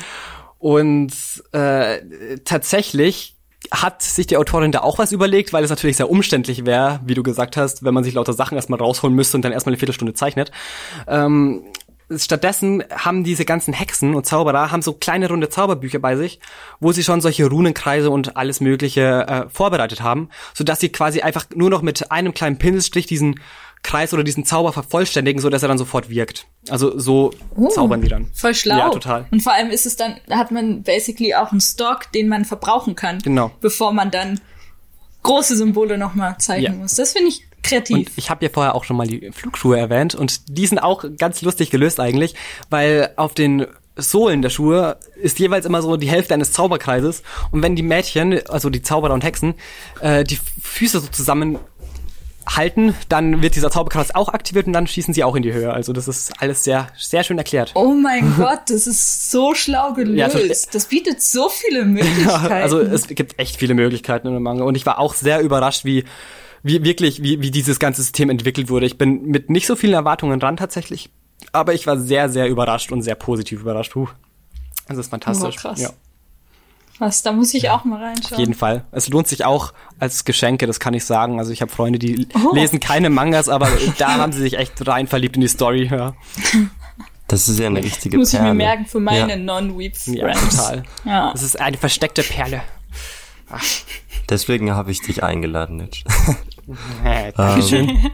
Und äh, tatsächlich hat sich die Autorin da auch was überlegt, weil es natürlich sehr umständlich wäre, wie du gesagt hast, wenn man sich lauter Sachen erstmal rausholen müsste und dann erstmal eine Viertelstunde zeichnet. Ähm, stattdessen haben diese ganzen Hexen und Zauberer haben so kleine runde Zauberbücher bei sich, wo sie schon solche Runenkreise und alles Mögliche äh, vorbereitet haben, so dass sie quasi einfach nur noch mit einem kleinen Pinselstrich diesen Kreis oder diesen Zauber vervollständigen, so dass er dann sofort wirkt. Also so uh, zaubern die dann. Voll schlau. Ja, total. Und vor allem ist es dann, hat man basically auch einen Stock, den man verbrauchen kann. Genau. Bevor man dann große Symbole nochmal zeigen ja. muss. Das finde ich kreativ. Und ich habe ja vorher auch schon mal die Flugschuhe erwähnt und die sind auch ganz lustig gelöst eigentlich, weil auf den Sohlen der Schuhe ist jeweils immer so die Hälfte eines Zauberkreises und wenn die Mädchen, also die Zauberer und Hexen, äh, die Füße so zusammen halten, dann wird dieser Zauberkreis auch aktiviert und dann schießen sie auch in die Höhe. Also das ist alles sehr, sehr schön erklärt. Oh mein [laughs] Gott, das ist so schlau gelöst. Ja, also, das bietet so viele [laughs] Möglichkeiten. Ja, also es gibt echt viele Möglichkeiten in dem Manga und ich war auch sehr überrascht, wie wie wirklich, wie, wie dieses ganze System entwickelt wurde. Ich bin mit nicht so vielen Erwartungen dran tatsächlich, aber ich war sehr, sehr überrascht und sehr positiv überrascht. Puh. Das ist fantastisch. Oh, krass. Ja. Was, da muss ich auch mal reinschauen. Auf jeden Fall. Es lohnt sich auch als Geschenke, das kann ich sagen. Also ich habe Freunde, die oh. lesen keine Mangas, aber da haben sie sich echt rein verliebt in die Story. Ja. Das ist ja eine richtige Muss Perle. ich mir merken für meine ja. Non-Weeps. Ja, total. Ja. Das ist eine versteckte Perle. Ach. Deswegen habe ich dich eingeladen, Nitsch. [laughs] Dankeschön. ähm,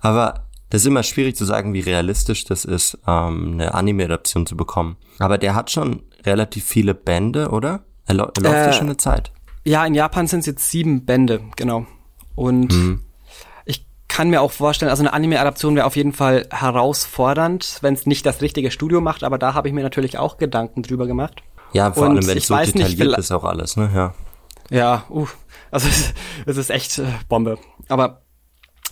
aber das ist immer schwierig zu sagen, wie realistisch das ist, ähm, eine Anime-Adaption zu bekommen. Aber der hat schon relativ viele Bände, oder? Er, er läuft ja äh, schon eine Zeit. Ja, in Japan sind es jetzt sieben Bände, genau. Und mhm. ich kann mir auch vorstellen, also eine Anime-Adaption wäre auf jeden Fall herausfordernd, wenn es nicht das richtige Studio macht, aber da habe ich mir natürlich auch Gedanken drüber gemacht. Ja, vor Und allem, wenn es so detailliert nicht, ist auch alles, ne? Ja. Ja, uh, also [laughs] es ist echt äh, Bombe. Aber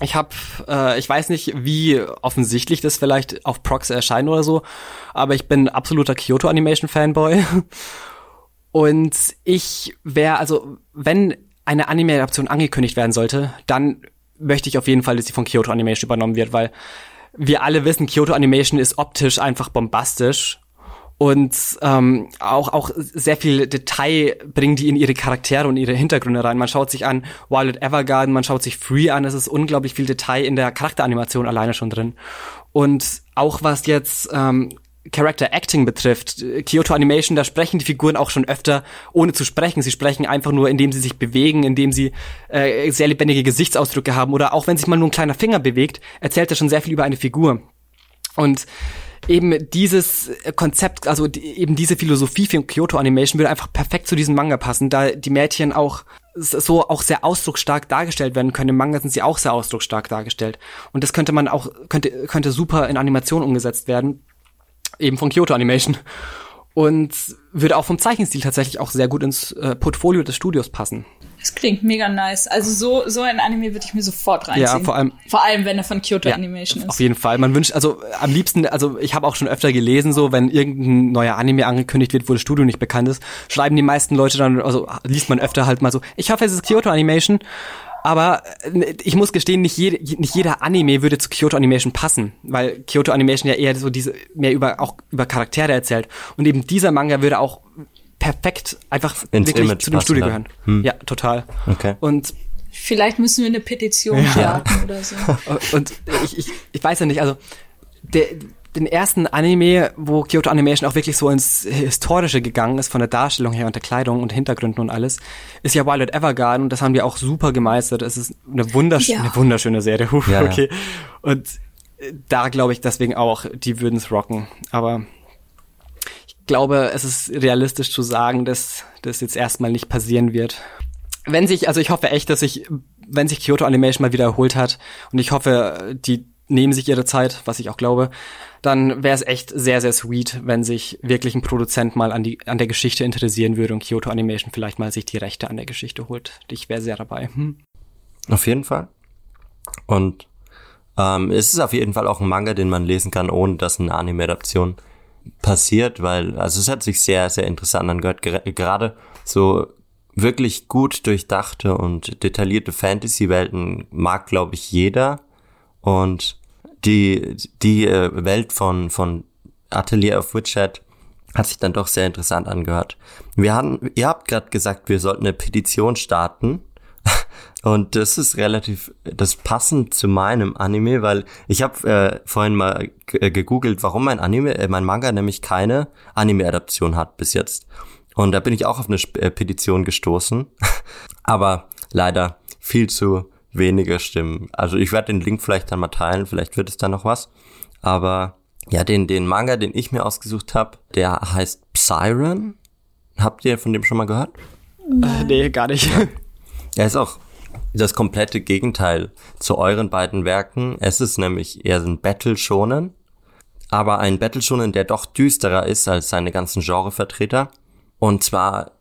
ich habe, äh, ich weiß nicht, wie offensichtlich das vielleicht auf Prox erscheint oder so, aber ich bin absoluter Kyoto Animation Fanboy. [laughs] Und ich wäre, also wenn eine Anime-Adaption angekündigt werden sollte, dann möchte ich auf jeden Fall, dass sie von Kyoto Animation übernommen wird, weil wir alle wissen, Kyoto Animation ist optisch einfach bombastisch und ähm, auch auch sehr viel Detail bringen die in ihre Charaktere und ihre Hintergründe rein. Man schaut sich an Violet Evergarden, man schaut sich Free an, es ist unglaublich viel Detail in der Charakteranimation alleine schon drin. Und auch was jetzt ähm, Character Acting betrifft, Kyoto Animation, da sprechen die Figuren auch schon öfter, ohne zu sprechen. Sie sprechen einfach nur, indem sie sich bewegen, indem sie äh, sehr lebendige Gesichtsausdrücke haben oder auch wenn sich mal nur ein kleiner Finger bewegt, erzählt er schon sehr viel über eine Figur. Und eben dieses Konzept, also die, eben diese Philosophie von Kyoto Animation würde einfach perfekt zu diesem Manga passen, da die Mädchen auch so auch sehr ausdrucksstark dargestellt werden können. Im Manga sind sie auch sehr ausdrucksstark dargestellt. Und das könnte man auch, könnte, könnte super in Animation umgesetzt werden. Eben von Kyoto Animation und würde auch vom Zeichenstil tatsächlich auch sehr gut ins äh, Portfolio des Studios passen. Das klingt mega nice. Also so, so ein Anime würde ich mir sofort reinziehen. Ja, vor allem. Vor allem, wenn er von Kyoto ja, Animation ist. Auf jeden Fall. Man wünscht, also am liebsten, also ich habe auch schon öfter gelesen, so wenn irgendein neuer Anime angekündigt wird, wo das Studio nicht bekannt ist, schreiben die meisten Leute dann, also liest man öfter halt mal so, ich hoffe, es ist Kyoto Animation. Aber äh, ich muss gestehen, nicht, jede, nicht jeder Anime würde zu Kyoto Animation passen, weil Kyoto Animation ja eher so diese mehr über auch über Charaktere erzählt und eben dieser Manga würde auch perfekt einfach Ins wirklich Image zu dem Studio gehören. Hm. Ja, total. Okay. Und vielleicht müssen wir eine Petition ja. starten oder so. [laughs] Und ich, ich, ich weiß ja nicht, also der, den ersten Anime, wo Kyoto Animation auch wirklich so ins Historische gegangen ist, von der Darstellung her und der Kleidung und Hintergründen und alles, ist ja Violet Evergarden und das haben die auch super gemeistert. Es ist eine, wundersch ja. eine wunderschöne Serie. Huh, ja, okay. Ja. Und da glaube ich deswegen auch, die würden es rocken. Aber ich glaube, es ist realistisch zu sagen, dass das jetzt erstmal nicht passieren wird. Wenn sich, also ich hoffe echt, dass sich, wenn sich Kyoto Animation mal wieder erholt hat und ich hoffe, die nehmen sich ihre Zeit, was ich auch glaube, dann wäre es echt sehr, sehr sweet, wenn sich wirklich ein Produzent mal an, die, an der Geschichte interessieren würde und Kyoto Animation vielleicht mal sich die Rechte an der Geschichte holt. Ich wäre sehr dabei. Hm. Auf jeden Fall. Und ähm, es ist auf jeden Fall auch ein Manga, den man lesen kann, ohne dass eine Anime-Adaption passiert, weil, also es hat sich sehr, sehr interessant angehört. Gerade so wirklich gut durchdachte und detaillierte Fantasy-Welten mag, glaube ich, jeder. Und die, die äh, Welt von, von Atelier of Witchet hat sich dann doch sehr interessant angehört. Wir hatten, ihr habt gerade gesagt, wir sollten eine Petition starten. [laughs] Und das ist relativ, das passend zu meinem Anime, weil ich habe äh, vorhin mal äh, gegoogelt, warum mein Anime, äh, mein Manga nämlich keine Anime-Adaption hat bis jetzt. Und da bin ich auch auf eine äh, Petition gestoßen. [laughs] Aber leider viel zu wenige Stimmen. Also ich werde den Link vielleicht dann mal teilen, vielleicht wird es da noch was. Aber ja, den, den Manga, den ich mir ausgesucht habe, der heißt Psyren. Habt ihr von dem schon mal gehört? Äh, nee, gar nicht. Er [laughs] ist auch das komplette Gegenteil zu euren beiden Werken. Es ist nämlich eher ein Battle Shonen, aber ein Battle Shonen, der doch düsterer ist als seine ganzen Genrevertreter. Und zwar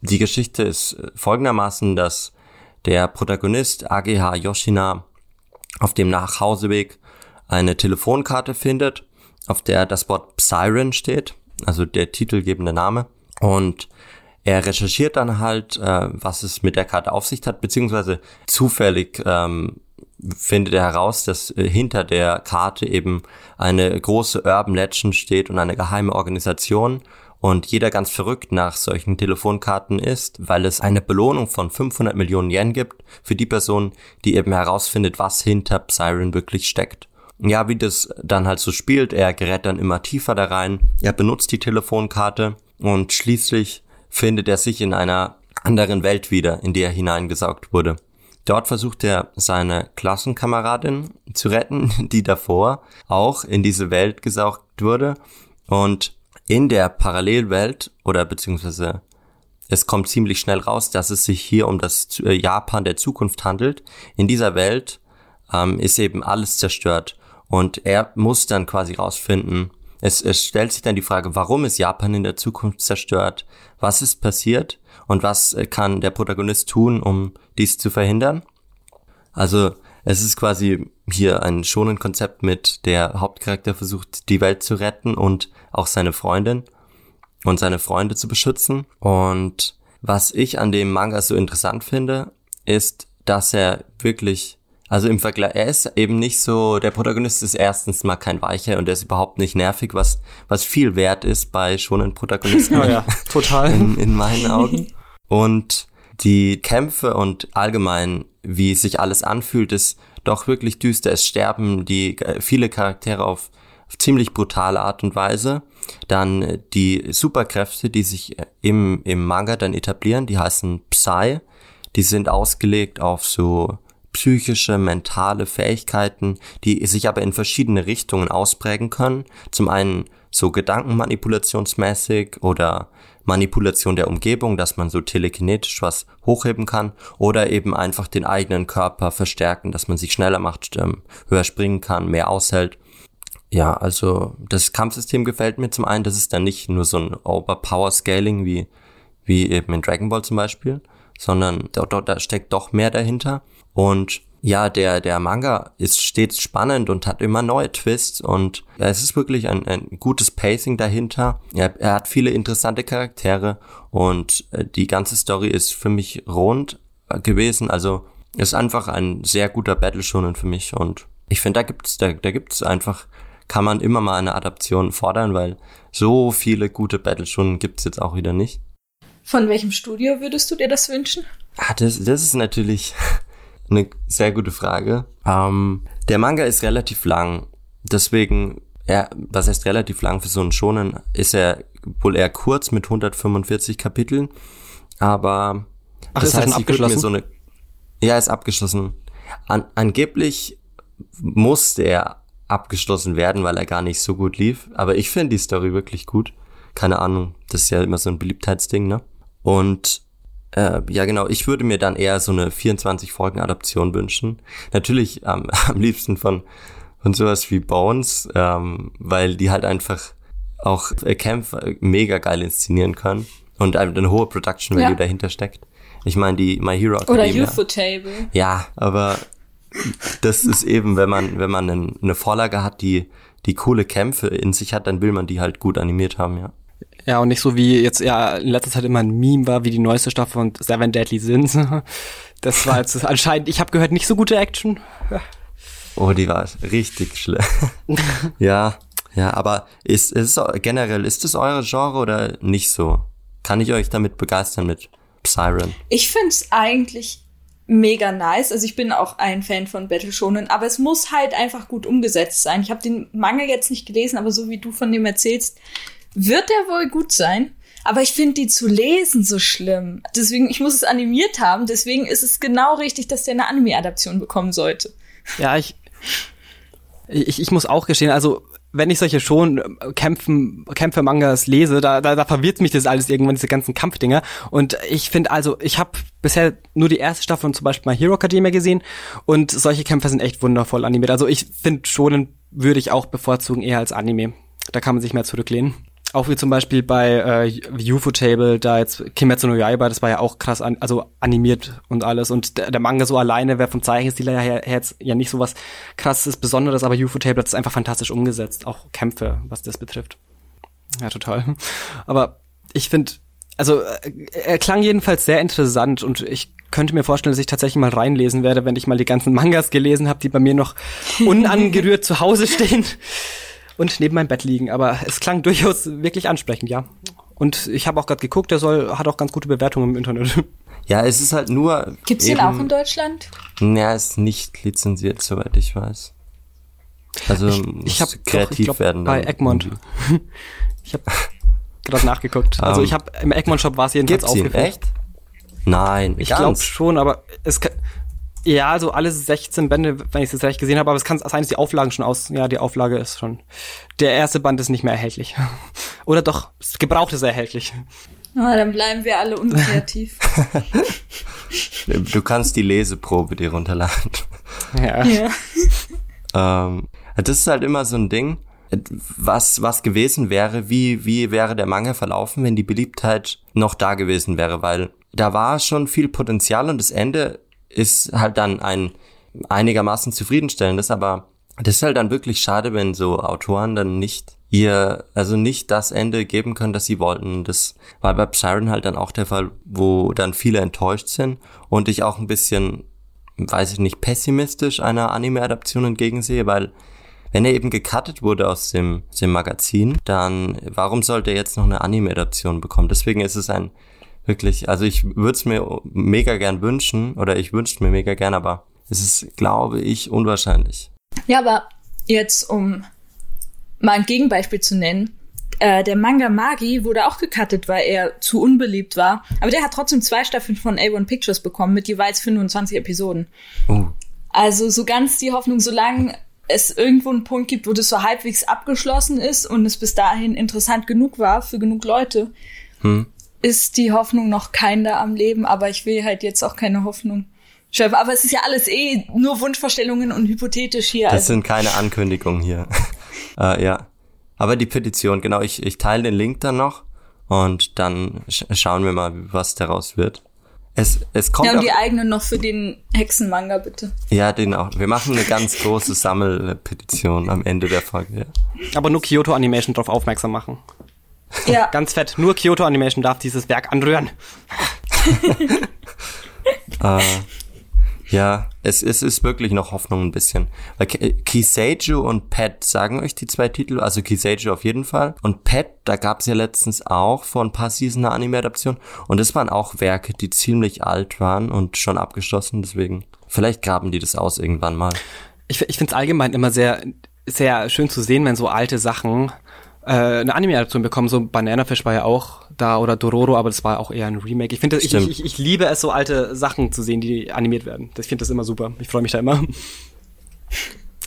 die Geschichte ist folgendermaßen, dass der Protagonist AGH Yoshina auf dem Nachhauseweg eine Telefonkarte findet, auf der das Wort Siren steht, also der titelgebende Name. Und er recherchiert dann halt, äh, was es mit der Karte auf sich hat, beziehungsweise zufällig ähm, findet er heraus, dass äh, hinter der Karte eben eine große Urban Legend steht und eine geheime Organisation und jeder ganz verrückt nach solchen Telefonkarten ist, weil es eine Belohnung von 500 Millionen Yen gibt für die Person, die eben herausfindet, was hinter Psyren wirklich steckt. Ja, wie das dann halt so spielt, er gerät dann immer tiefer da rein, er benutzt die Telefonkarte und schließlich findet er sich in einer anderen Welt wieder, in die er hineingesaugt wurde. Dort versucht er seine Klassenkameradin zu retten, [laughs] die davor auch in diese Welt gesaugt wurde. Und in der Parallelwelt oder beziehungsweise es kommt ziemlich schnell raus, dass es sich hier um das äh, Japan der Zukunft handelt. In dieser Welt ähm, ist eben alles zerstört und er muss dann quasi rausfinden, es, es stellt sich dann die Frage, warum ist Japan in der Zukunft zerstört? Was ist passiert? Und was äh, kann der Protagonist tun, um dies zu verhindern? Also es ist quasi hier ein schonen Konzept mit der Hauptcharakter versucht, die Welt zu retten und auch seine Freundin und seine Freunde zu beschützen. Und was ich an dem Manga so interessant finde, ist, dass er wirklich also im Vergleich, er ist eben nicht so, der Protagonist ist erstens mal kein Weicher und er ist überhaupt nicht nervig, was, was viel wert ist bei schonen Protagonisten. [laughs] Ja, ja, total. In, in meinen Augen. Und die Kämpfe und allgemein, wie sich alles anfühlt, ist doch wirklich düster. Es sterben die viele Charaktere auf, auf ziemlich brutale Art und Weise. Dann die Superkräfte, die sich im, im Manga dann etablieren, die heißen Psy. Die sind ausgelegt auf so psychische, mentale Fähigkeiten, die sich aber in verschiedene Richtungen ausprägen können. Zum einen so gedankenmanipulationsmäßig oder Manipulation der Umgebung, dass man so telekinetisch was hochheben kann oder eben einfach den eigenen Körper verstärken, dass man sich schneller macht, ähm, höher springen kann, mehr aushält. Ja, also das Kampfsystem gefällt mir zum einen, das ist dann nicht nur so ein Overpower Scaling wie, wie eben in Dragon Ball zum Beispiel, sondern da, da steckt doch mehr dahinter. Und ja, der, der Manga ist stets spannend und hat immer neue Twists und ja, es ist wirklich ein, ein gutes Pacing dahinter. Er, er hat viele interessante Charaktere und äh, die ganze Story ist für mich rund äh, gewesen. Also ist einfach ein sehr guter Battle Shonen für mich und ich finde, da gibt's, da, da gibt's einfach, kann man immer mal eine Adaption fordern, weil so viele gute Battle Shonen gibt's jetzt auch wieder nicht. Von welchem Studio würdest du dir das wünschen? Ah, das, das ist natürlich eine sehr gute Frage. Ähm, der Manga ist relativ lang, deswegen, er, was heißt relativ lang für so einen Schonen, ist er wohl eher kurz mit 145 Kapiteln, aber Ach, das ist heißt, abgeschlossen? So eine, ja, ist abgeschlossen. An, angeblich musste er abgeschlossen werden, weil er gar nicht so gut lief, aber ich finde die Story wirklich gut. Keine Ahnung, das ist ja immer so ein Beliebtheitsding, ne? Und äh, ja, genau. Ich würde mir dann eher so eine 24-Folgen-Adaption wünschen. Natürlich ähm, [laughs] am liebsten von, von sowas wie Bones, ähm, weil die halt einfach auch äh, Kämpfe mega geil inszenieren können und eine hohe Production Value ja. dahinter steckt. Ich meine, die My Hero Academia. Oder UFO-Table. Ja, aber das ist eben, wenn man, wenn man eine Vorlage hat, die, die coole Kämpfe in sich hat, dann will man die halt gut animiert haben, ja. Ja, und nicht so wie jetzt ja in letzter Zeit immer ein Meme war, wie die neueste Staffel von Seven Deadly Sins. [laughs] Das war jetzt anscheinend, ich habe gehört, nicht so gute Action. Oh, die war richtig schlimm. [laughs] ja, ja, aber ist, ist generell, ist es eure Genre oder nicht so? Kann ich euch damit begeistern mit Siren? Ich find's eigentlich mega nice. Also ich bin auch ein Fan von Battle Shonen, aber es muss halt einfach gut umgesetzt sein. Ich habe den Manga jetzt nicht gelesen, aber so wie du von dem erzählst, wird der wohl gut sein. Aber ich finde die zu lesen so schlimm. Deswegen, ich muss es animiert haben. Deswegen ist es genau richtig, dass der eine Anime-Adaption bekommen sollte. Ja, ich, ich, ich muss auch gestehen, also wenn ich solche schon Kämpfen, Kämpfe-Mangas lese, da, da, da verwirrt mich das alles irgendwann, diese ganzen Kampfdinger. Und ich finde also, ich habe bisher nur die erste Staffel von zum Beispiel My Hero Academia gesehen und solche Kämpfe sind echt wundervoll animiert. Also ich finde Shonen würde ich auch bevorzugen eher als Anime. Da kann man sich mehr zurücklehnen. Auch wie zum Beispiel bei äh, UFO Table, da jetzt Kimetsu no Yaiba, das war ja auch krass, an, also animiert und alles. Und der, der Manga so alleine wäre vom Zeichenstil her, her jetzt ja nicht so was krasses, Besonderes, aber UFO Table hat es einfach fantastisch umgesetzt. Auch Kämpfe, was das betrifft. Ja, total. Aber ich finde, also äh, er klang jedenfalls sehr interessant und ich könnte mir vorstellen, dass ich tatsächlich mal reinlesen werde, wenn ich mal die ganzen Mangas gelesen habe, die bei mir noch [laughs] unangerührt zu Hause stehen und neben meinem Bett liegen. Aber es klang durchaus wirklich ansprechend, ja. Und ich habe auch gerade geguckt, der soll hat auch ganz gute Bewertungen im Internet. [laughs] Ja, es ist halt nur. Gibt's den auch in Deutschland? Ja, ist nicht lizenziert, soweit ich weiß. Also ich, ich habe kreativ doch, ich glaub, werden. Bei Egmont. [laughs] ich habe gerade nachgeguckt. [laughs] Also um, ich habe im Egmont Shop war es jedenfalls aufgeführt. Echt? Nein, ich glaube schon, aber es kann, ja, also alle 16 Bände, wenn ich es jetzt recht gesehen habe, aber es kann sein, dass die Auflagen schon aus. Ja, die Auflage ist schon. Der erste Band ist nicht mehr erhältlich. [laughs] Oder doch, gebraucht ist er erhältlich. Ah, dann bleiben wir alle unkreativ. [laughs] du kannst die Leseprobe dir runterladen. Ja. ja. [laughs] ähm, das ist halt immer so ein Ding. Was, was gewesen wäre, wie, wie wäre der Manga verlaufen, wenn die Beliebtheit noch da gewesen wäre, weil da war schon viel Potenzial und das Ende ist halt dann ein einigermaßen zufriedenstellendes, aber das ist halt dann wirklich schade, wenn so Autoren dann nicht ihr, also nicht das Ende geben können, das sie wollten. Das war bei Siren halt dann auch der Fall, wo dann viele enttäuscht sind und ich auch ein bisschen, weiß ich nicht, pessimistisch einer Anime-Adaption entgegensehe, weil wenn er eben gecuttet wurde aus dem, aus dem Magazin, dann warum sollte er jetzt noch eine Anime-Adaption bekommen? Deswegen ist es ein Wirklich, also ich würde es mir mega gern wünschen oder ich wünsche mir mega gern, aber es ist, glaube ich, unwahrscheinlich. Ja, aber jetzt, um mal ein Gegenbeispiel zu nennen, äh, der Manga Magi wurde auch gecuttet, weil er zu unbeliebt war. Aber der hat trotzdem zwei Staffeln von A1 Pictures bekommen mit jeweils 25 Episoden. Oh. Also so ganz die Hoffnung, solange es irgendwo einen Punkt gibt, wo das so halbwegs abgeschlossen ist und es bis dahin interessant genug war für genug Leute, hm ist die Hoffnung noch keiner am Leben, aber ich will halt jetzt auch keine Hoffnung schöpfen. Aber es ist ja alles eh nur Wunschvorstellungen und hypothetisch hier. Das also. sind keine Ankündigungen hier. [laughs] äh, ja. Aber die Petition, genau, ich, ich teile den Link dann noch und dann sch schauen wir mal, was daraus wird. Es, es kommt ja, und die eigenen noch für den Hexenmanga, bitte. Ja, den auch. Wir machen eine ganz große Sammelpetition am Ende der Folge. Ja. Aber nur Kyoto Animation darauf aufmerksam machen. [laughs] Ja. Ganz fett. Nur Kyoto Animation darf dieses Werk anrühren. [laughs] äh, ja, es, es ist wirklich noch Hoffnung ein bisschen. Weil Kiseiju und Pet sagen euch die zwei Titel, also Kiseiju auf jeden Fall. Und Pet, da gab es ja letztens auch vor ein paar Season eine Anime-Adaption. Und das waren auch Werke, die ziemlich alt waren und schon abgeschlossen. Deswegen, vielleicht graben die das aus irgendwann mal. Ich, ich finde es allgemein immer sehr, sehr schön zu sehen, wenn so alte Sachen äh, eine Anime-Adaption bekommen. So Banana Fish war ja auch da oder Dororo, aber das war auch eher ein Remake. Ich finde, ich, ich, ich liebe es, so alte Sachen zu sehen, die animiert werden. Ich finde das immer super. Ich freue mich da immer.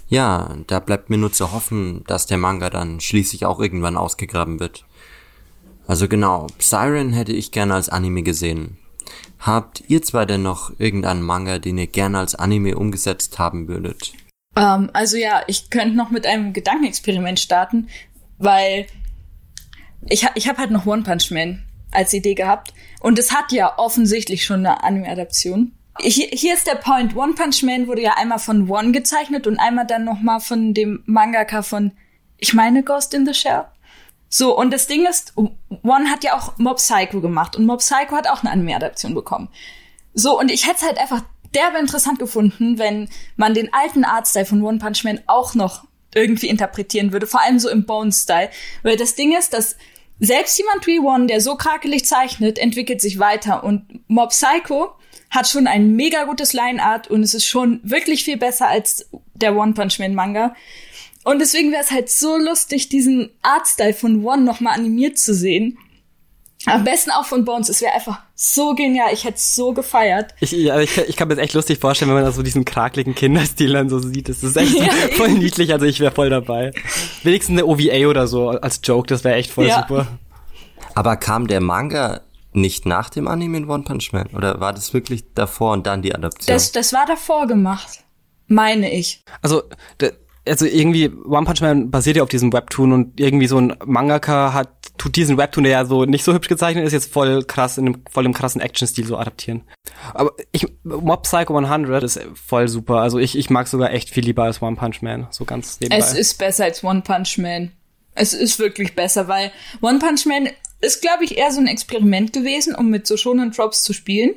Ja, da bleibt mir nur zu hoffen, dass der Manga dann schließlich auch irgendwann ausgegraben wird. Also genau, Siren hätte ich gerne als Anime gesehen. Habt ihr zwei denn noch irgendeinen Manga, den ihr gerne als Anime umgesetzt haben würdet? Um, ähm, also ja, ich könnte noch mit einem Gedankenexperiment starten. Weil ich, ich habe halt noch One Punch Man als Idee gehabt. Und es hat ja offensichtlich schon eine Anime-Adaption. Hier, hier ist der Point. One Punch Man wurde ja einmal von One gezeichnet und einmal dann noch mal von dem Mangaka von, ich meine, Ghost in the Shell. So, und das Ding ist, One hat ja auch Mob Psycho gemacht und Mob Psycho hat auch eine Anime-Adaption bekommen. So, und ich hätte es halt einfach derbe interessant gefunden, wenn man den alten Artstyle von One Punch Man auch noch irgendwie interpretieren würde, vor allem so im Bone-Style. Weil das Ding ist, dass selbst jemand wie One, der so krakelig zeichnet, entwickelt sich weiter und Mob Psycho hat schon ein mega gutes Line-Art und es ist schon wirklich viel besser als der One Punch Man Manga. Und deswegen wäre es halt so lustig, diesen Artstyle von One nochmal animiert zu sehen. Am besten auch von Bones. Es wäre einfach so genial. Ich hätte es so gefeiert. Ich, ja, ich, ich kann mir das echt lustig vorstellen, wenn man da so diesen krakeligen Kinderstil dann so sieht. Das ist echt [laughs] ja, voll niedlich. Also ich wäre voll dabei. Wenigstens eine OVA oder so als Joke. Das wäre echt voll ja. super. Aber kam der Manga nicht nach dem Anime in One Punch Man? Oder war das wirklich davor und dann die Adaption? Das, das war davor gemacht. Meine ich. Also, also irgendwie One Punch Man basiert ja auf diesem Webtoon und irgendwie so ein Mangaka hat tut diesen Webtoon, der ja so nicht so hübsch gezeichnet ist, jetzt voll krass in einem voll im krassen Action-Stil so adaptieren. Aber ich Mob Psycho 100 ist voll super. Also ich ich mag sogar echt viel lieber als One Punch Man, so ganz nebenbei. Es ist besser als One Punch Man. Es ist wirklich besser, weil One Punch Man ist, glaube ich, eher so ein Experiment gewesen, um mit so schonen Drops zu spielen.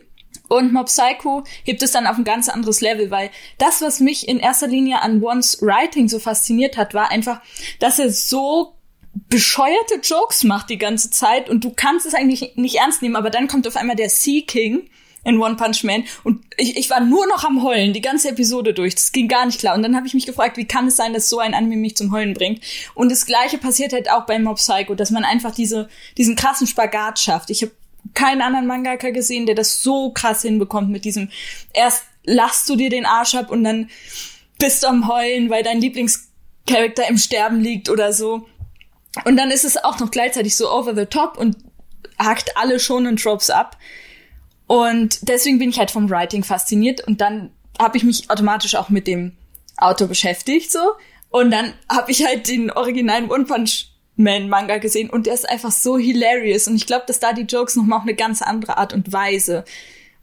Und Mob Psycho hebt es dann auf ein ganz anderes Level, weil das, was mich in erster Linie an Ones Writing so fasziniert hat, war einfach, dass er so bescheuerte Jokes macht die ganze Zeit und du kannst es eigentlich nicht ernst nehmen, aber dann kommt auf einmal der Sea King in One Punch Man und ich, ich war nur noch am Heulen die ganze Episode durch. Das ging gar nicht klar. Und dann habe ich mich gefragt, wie kann es sein, dass so ein Anime mich zum Heulen bringt? Und das gleiche passiert halt auch bei Mob Psycho, dass man einfach diese, diesen krassen Spagat schafft. Ich habe keinen anderen Mangaka gesehen, der das so krass hinbekommt mit diesem erst lachst du dir den Arsch ab und dann bist du am Heulen, weil dein Lieblingscharakter im Sterben liegt oder so. Und dann ist es auch noch gleichzeitig so over the top und hackt alle schonen Tropes ab. Und deswegen bin ich halt vom Writing fasziniert und dann habe ich mich automatisch auch mit dem Autor beschäftigt so und dann habe ich halt den originalen One Punch Man Manga gesehen und der ist einfach so hilarious und ich glaube, dass da die Jokes noch mal auf eine ganz andere Art und Weise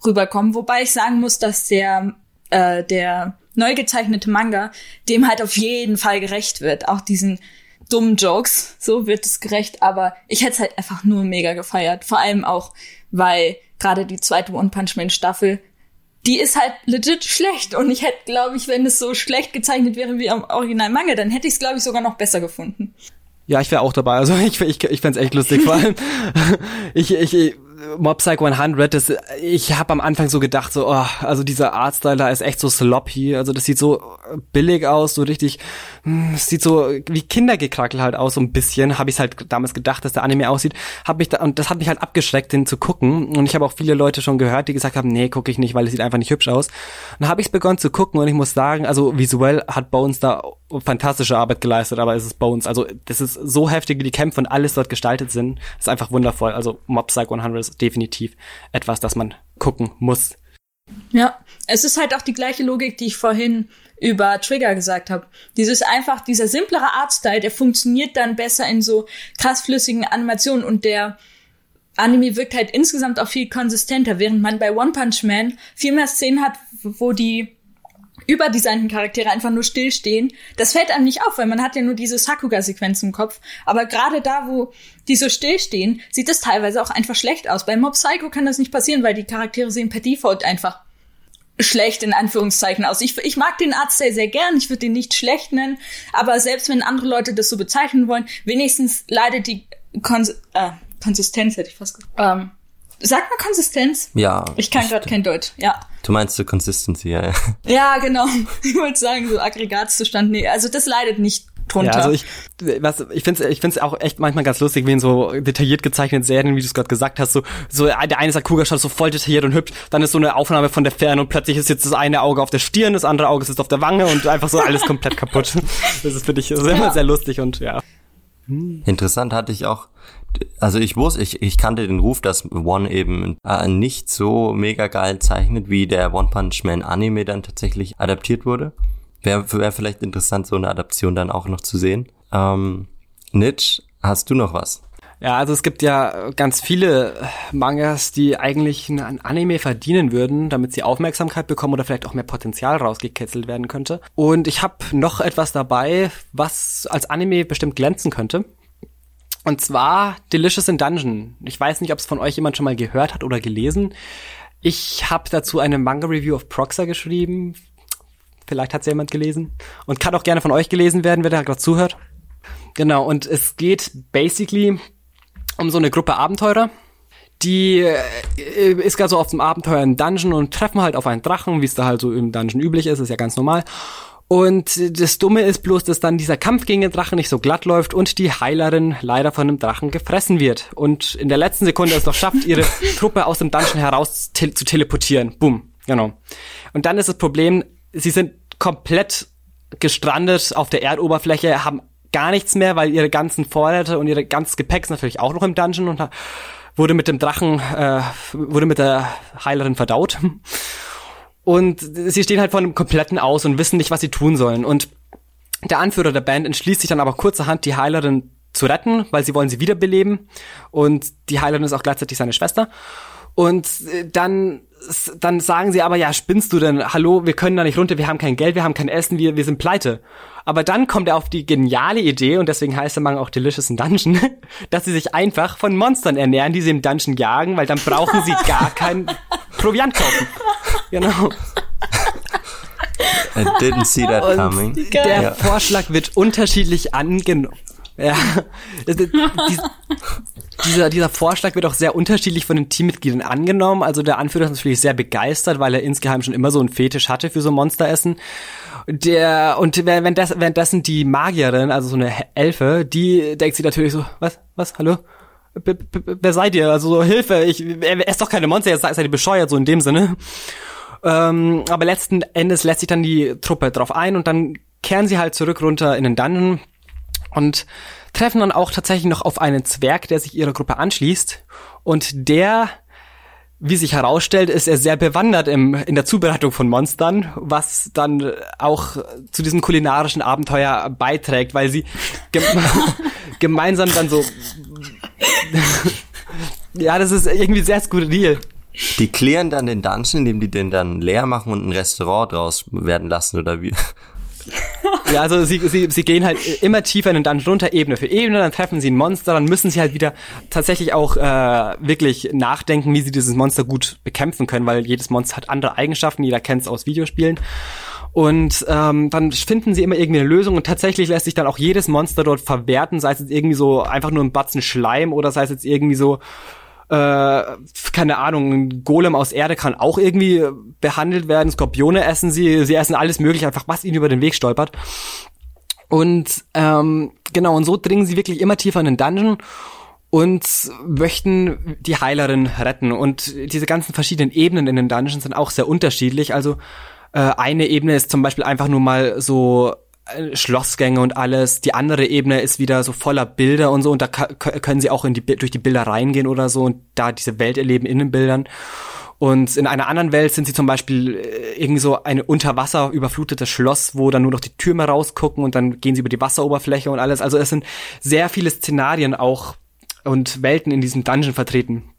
rüberkommen, wobei ich sagen muss, dass der äh, der neu gezeichnete Manga dem halt auf jeden Fall gerecht wird, auch diesen dummen Jokes, so wird es gerecht, aber ich hätte es halt einfach nur mega gefeiert. Vor allem auch, weil gerade die zweite One Punch Man Staffel, die ist halt legit schlecht. Und ich hätte, glaube ich, wenn es so schlecht gezeichnet wäre wie am Original Manga, dann hätte ich es, glaube ich, sogar noch besser gefunden. Ja, ich wäre auch dabei. Also [laughs] ich, ich, ich fände echt lustig. Vor allem, [laughs] [laughs] ich, ich, Mob Psycho 100, das, ich habe am Anfang so gedacht, so, oh, also dieser Artstyle da ist echt so sloppy, also das sieht so billig aus, so richtig, hm, es sieht so wie Kindergekrackel halt aus, so ein bisschen, habe ich halt damals gedacht, dass der Anime aussieht, hab mich da, und das hat mich halt abgeschreckt, den zu gucken. Und ich habe auch viele Leute schon gehört, die gesagt haben, nee, gucke ich nicht, weil es sieht einfach nicht hübsch aus. Und dann habe ich begonnen zu gucken und ich muss sagen, also visuell hat Bones da fantastische Arbeit geleistet, aber es ist Bones, also das ist so heftig, wie die Kämpfe und alles dort gestaltet sind, ist einfach wundervoll, also Mob Psycho 100 ist definitiv etwas, das man gucken muss. Ja, es ist halt auch die gleiche Logik, die ich vorhin über Trigger gesagt habe. Dieses einfach, dieser simplere Artstyle, der funktioniert dann besser in so krass flüssigen Animationen und der Anime wirkt halt insgesamt auch viel konsistenter, während man bei One Punch Man viel mehr Szenen hat, wo die überdesignten Charaktere einfach nur stillstehen. Das fällt einem nicht auf, weil man hat ja nur diese Sakuga-Sequenz im Kopf. Aber gerade da, wo die so stillstehen, sieht es teilweise auch einfach schlecht aus. Bei Mob Psycho kann das nicht passieren, weil die Charaktere sehen per Default einfach schlecht in Anführungszeichen aus. Ich, ich mag den Artstyle sehr gern, ich würde den nicht schlecht nennen, aber selbst wenn andere Leute das so bezeichnen wollen, wenigstens leidet die Kon äh, Konsistenz, hätte ich fast gesagt. Ähm, Sag mal Konsistenz. Ja. Ich kann gerade kein Deutsch. Ja. Du meinst so Consistency, ja. Ja, [laughs] ja genau. [laughs] Ich wollte sagen, so Aggregatzustand. Nee, also das leidet nicht drunter. Ja, also ich, was, ich finde ich find's auch echt manchmal ganz lustig, wie in so detailliert gezeichneten Serien, wie du es gerade gesagt hast, so, so der eine Sakuga schaut so voll detailliert und hübsch, dann ist so eine Aufnahme von der Ferne und plötzlich ist jetzt das eine Auge auf der Stirn, das andere Auge ist jetzt auf der Wange und einfach so alles komplett kaputt. [laughs] Das ist, finde ich, das ist immer sehr lustig und ja. Interessant hatte ich auch also ich wusste, ich, ich kannte den Ruf, dass One eben äh, nicht so mega geil zeichnet, wie der One Punch Man Anime dann tatsächlich adaptiert wurde. Wäre wär vielleicht interessant, so eine Adaption dann auch noch zu sehen. Ähm, Nitsch, hast du noch was? Ja, also es gibt ja ganz viele Mangas, die eigentlich ein Anime verdienen würden, damit sie Aufmerksamkeit bekommen oder vielleicht auch mehr Potenzial rausgekitzelt werden könnte. Und ich habe noch etwas dabei, was als Anime bestimmt glänzen könnte. Und zwar Delicious in Dungeon. Ich weiß nicht, ob es von euch jemand schon mal gehört hat oder gelesen. Ich habe dazu eine Manga-Review of Proxer geschrieben. Vielleicht hat es jemand gelesen. Und kann auch gerne von euch gelesen werden, wer da gerade zuhört. Genau, und es geht basically um so eine Gruppe Abenteurer. Die äh, ist gerade so auf dem Abenteuer in Dungeon und treffen halt auf einen Drachen, wie es da halt so im Dungeon üblich ist, ist ja ganz normal. Und das Dumme ist bloß, dass dann dieser Kampf gegen den Drachen nicht so glatt läuft und die Heilerin leider von einem Drachen gefressen wird. Und in der letzten Sekunde es noch schafft, ihre [laughs] Truppe aus dem Dungeon heraus te zu teleportieren. Boom. Genau. Und dann ist das Problem, sie sind komplett gestrandet auf der Erdoberfläche, haben gar nichts mehr, weil ihre ganzen Vorräte und ihre ganzes Gepäck ist natürlich auch noch im Dungeon und wurde mit dem Drachen, äh, wurde mit der Heilerin verdaut. Und sie stehen halt vor einem kompletten Aus und wissen nicht, was sie tun sollen. Und der Anführer der Band entschließt sich dann aber kurzerhand, die Heilerin zu retten, weil sie wollen sie wiederbeleben. Und die Heilerin ist auch gleichzeitig seine Schwester. Und äh, dann, dann sagen sie aber, ja, spinnst du denn? Hallo, wir können da nicht runter, wir haben kein Geld, wir haben kein Essen, wir, wir sind pleite. Aber dann kommt er auf die geniale Idee, und deswegen heißt der Manga auch Delicious in Dungeon, [laughs] dass sie sich einfach von Monstern ernähren, die sie im Dungeon jagen, weil dann brauchen sie gar kein [laughs] Proviant kaufen. Genau. I didn't see that Und coming. Der Ja. Vorschlag wird unterschiedlich angenommen. Ja, Dies- dieser, dieser Vorschlag wird auch sehr unterschiedlich von den Teammitgliedern angenommen. Also der Anführer ist natürlich sehr begeistert, weil er insgeheim schon immer so einen Fetisch hatte für so Monsteressen. Der, und währenddessen, währenddessen die Magierin, also so eine Elfe, die denkt sich natürlich so, was, was, hallo? B -b -b wer seid ihr? Also so, Hilfe, ich, er ist doch keine Monster, jetzt seid ihr bescheuert, so in dem Sinne. Ähm, aber letzten Endes lässt sich dann die Truppe drauf ein und dann kehren sie halt zurück runter in den Dungeon und treffen dann auch tatsächlich noch auf einen Zwerg, der sich ihrer Gruppe anschließt. Und der, wie sich herausstellt, ist er sehr bewandert im, in der Zubereitung von Monstern, was dann auch zu diesem kulinarischen Abenteuer beiträgt, weil sie gem [laughs] gemeinsam dann so. [laughs] ja, das ist irgendwie sehr skurril. Die klären dann den Dungeon, indem die den dann leer machen und ein Restaurant draus werden lassen, oder wie? [laughs] Ja, also sie, sie, sie gehen halt immer tiefer in den Dungeon runter, Ebene für Ebene, dann treffen sie ein Monster, dann müssen sie halt wieder tatsächlich auch äh, wirklich nachdenken, wie sie dieses Monster gut bekämpfen können, weil jedes Monster hat andere Eigenschaften, jeder kennt es aus Videospielen. Und ähm, dann finden sie immer irgendwie eine Lösung und tatsächlich lässt sich dann auch jedes Monster dort verwerten, sei es jetzt irgendwie so einfach nur ein Batzen Schleim oder sei es jetzt irgendwie so äh, keine Ahnung, ein Golem aus Erde kann auch irgendwie behandelt werden. Skorpione essen sie, sie essen alles mögliche, einfach was ihnen über den Weg stolpert. Und ähm, genau, und so dringen sie wirklich immer tiefer in den Dungeon und möchten die Heilerin retten. Und diese ganzen verschiedenen Ebenen in den Dungeons sind auch sehr unterschiedlich. Also äh, eine Ebene ist zum Beispiel einfach nur mal so Schlossgänge und alles. Die andere Ebene ist wieder so voller Bilder und so und da können sie auch in die, durch die Bilder reingehen oder so und da diese Welt erleben in den Bildern. Und in einer anderen Welt sind sie zum Beispiel äh, irgendwie so eine unter Wasser überflutetes Schloss, wo dann nur noch die Türme rausgucken und dann gehen sie über die Wasseroberfläche und alles. Also es sind sehr viele Szenarien auch und Welten in diesem Dungeon vertreten.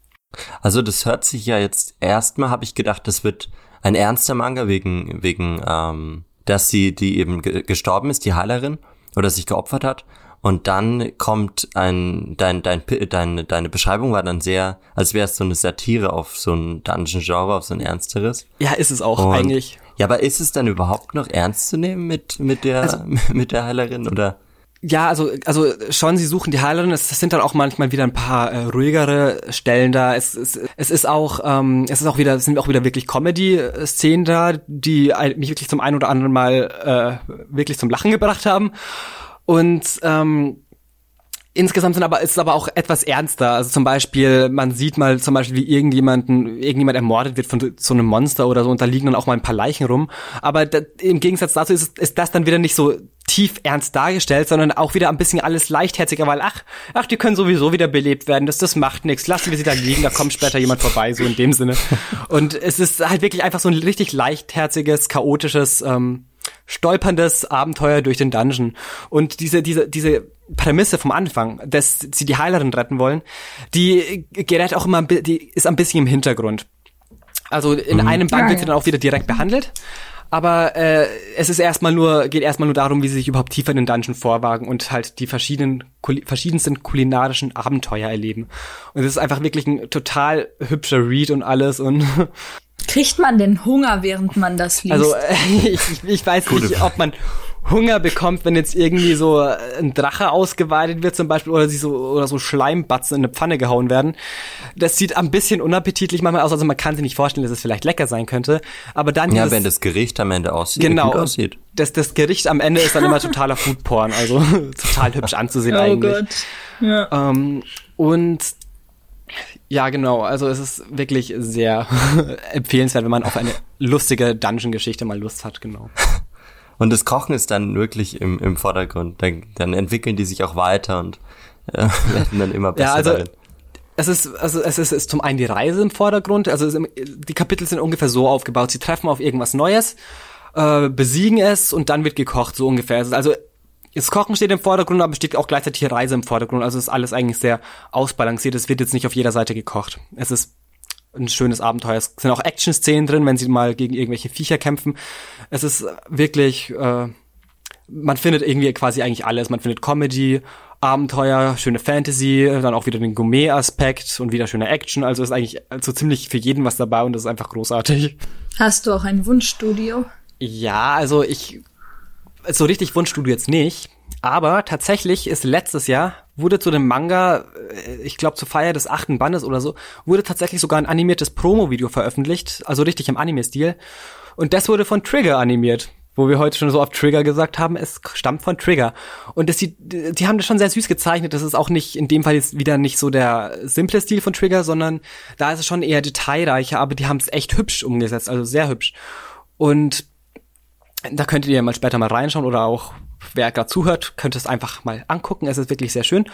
Also das hört sich ja jetzt erstmal, habe ich gedacht, das wird ein ernster Manga wegen, wegen ähm, dass sie, die eben ge gestorben ist, die Heilerin, oder sich geopfert hat. Und dann kommt ein, dein, dein, deine, deine Beschreibung war dann sehr, als wäre es so eine Satire auf so ein Dungeon-Genre, auf so ein ernsteres. Ja, ist es auch Und- eigentlich. Ja, aber ist es dann überhaupt noch ernst zu nehmen mit, mit der, Also [laughs] mit der Heilerin, oder? Ja, also also schon, sie suchen die Heilerin. Es sind dann auch manchmal wieder ein paar äh, ruhigere Stellen da. Es, es, es ist auch ähm, es ist auch wieder es sind auch wieder wirklich Comedy-Szenen da, die mich wirklich zum einen oder anderen Mal äh, wirklich zum Lachen gebracht haben. Und ähm, Insgesamt sind aber, ist es aber auch etwas ernster. Also zum Beispiel, man sieht mal zum Beispiel, wie irgendjemanden, irgendjemand ermordet wird von so einem Monster oder so und da liegen dann auch mal ein paar Leichen rum. Aber da, im Gegensatz dazu ist, es- ist das dann wieder nicht so tief ernst dargestellt, sondern auch wieder ein bisschen alles leichtherziger, weil ach, ach, die können sowieso wieder belebt werden, das, das macht nichts, lassen wir sie da liegen, da kommt später jemand vorbei, so in dem Sinne. Und es ist halt wirklich einfach so ein richtig leichtherziges, chaotisches, ähm, stolperndes Abenteuer durch den Dungeon. Und diese, diese, diese Prämisse vom Anfang, dass sie die Heilerin retten wollen, die gerät auch immer, die ist ein bisschen im Hintergrund. Also in einem Band wird sie dann auch wieder direkt behandelt. Aber äh, es ist erstmal nur, geht erstmal nur darum, wie sie sich überhaupt tiefer in den Dungeon vorwagen und halt die verschiedenen, kuli verschiedensten kulinarischen Abenteuer erleben. Und es ist einfach wirklich ein total hübscher Read und alles und Kriegt man denn Hunger, während man das liest? Also äh, ich, ich- ich weiß nicht, ob man Hunger bekommt, wenn jetzt irgendwie so äh, ein Drache ausgeweidet wird zum Beispiel oder sich so oder so Schleimbatzen in eine Pfanne gehauen werden. Das sieht ein bisschen unappetitlich manchmal aus, also man kann sich nicht vorstellen, dass es vielleicht lecker sein könnte. Aber dann Ja, wenn das Gericht am Ende aussieht, genau gut aussieht. das das Gericht am Ende ist dann immer totaler Foodporn, also [laughs] total hübsch anzusehen oh eigentlich. Gott. Ja. Ähm, und ja, genau. Also es ist wirklich sehr [laughs] empfehlenswert, wenn man auf eine lustige Dungeon-Geschichte mal Lust hat, genau. Und das Kochen ist dann wirklich im, im Vordergrund. Dann, dann entwickeln die sich auch weiter und äh, [laughs] werden dann immer besser Ja, also darin. es ist, also es ist, es ist zum einen die Reise im Vordergrund, also es, die Kapitel sind ungefähr so aufgebaut, sie treffen auf irgendwas Neues, äh, besiegen es und dann wird gekocht, so ungefähr. Also das Kochen steht im Vordergrund, aber steht auch gleichzeitig die Reise im Vordergrund. Also ist alles eigentlich sehr ausbalanciert. Es wird jetzt nicht auf jeder Seite gekocht. Es ist ein schönes Abenteuer. Es sind auch Action-Szenen drin, wenn sie mal gegen irgendwelche Viecher kämpfen. Es ist wirklich, äh, man findet irgendwie quasi eigentlich alles. Man findet Comedy, Abenteuer, schöne Fantasy, dann auch wieder den Gourmet-Aspekt und wieder schöne Action. Also ist eigentlich so ziemlich für jeden was dabei und das ist einfach großartig. Hast du auch ein Wunschstudio? Ja, also ich so richtig Wunschstudio jetzt nicht. Aber tatsächlich ist letztes Jahr wurde zu dem Manga, äh, ich glaube zur Feier des achten Bandes oder so, wurde tatsächlich sogar ein animiertes Promo-Video veröffentlicht, also richtig im Anime-Stil. Und das wurde von Trigger animiert wo wir heute schon so oft Trigger gesagt haben, es stammt von Trigger. Und das sieht, die haben das schon sehr süß gezeichnet. Das ist auch nicht, in dem Fall jetzt wieder nicht so der simple Stil von Trigger, sondern da ist es schon eher detailreicher, aber die haben es echt hübsch umgesetzt, also sehr hübsch. Und da könntet ihr mal später mal reinschauen oder auch, wer gerade zuhört, könnte es einfach mal angucken. Es ist wirklich sehr schön.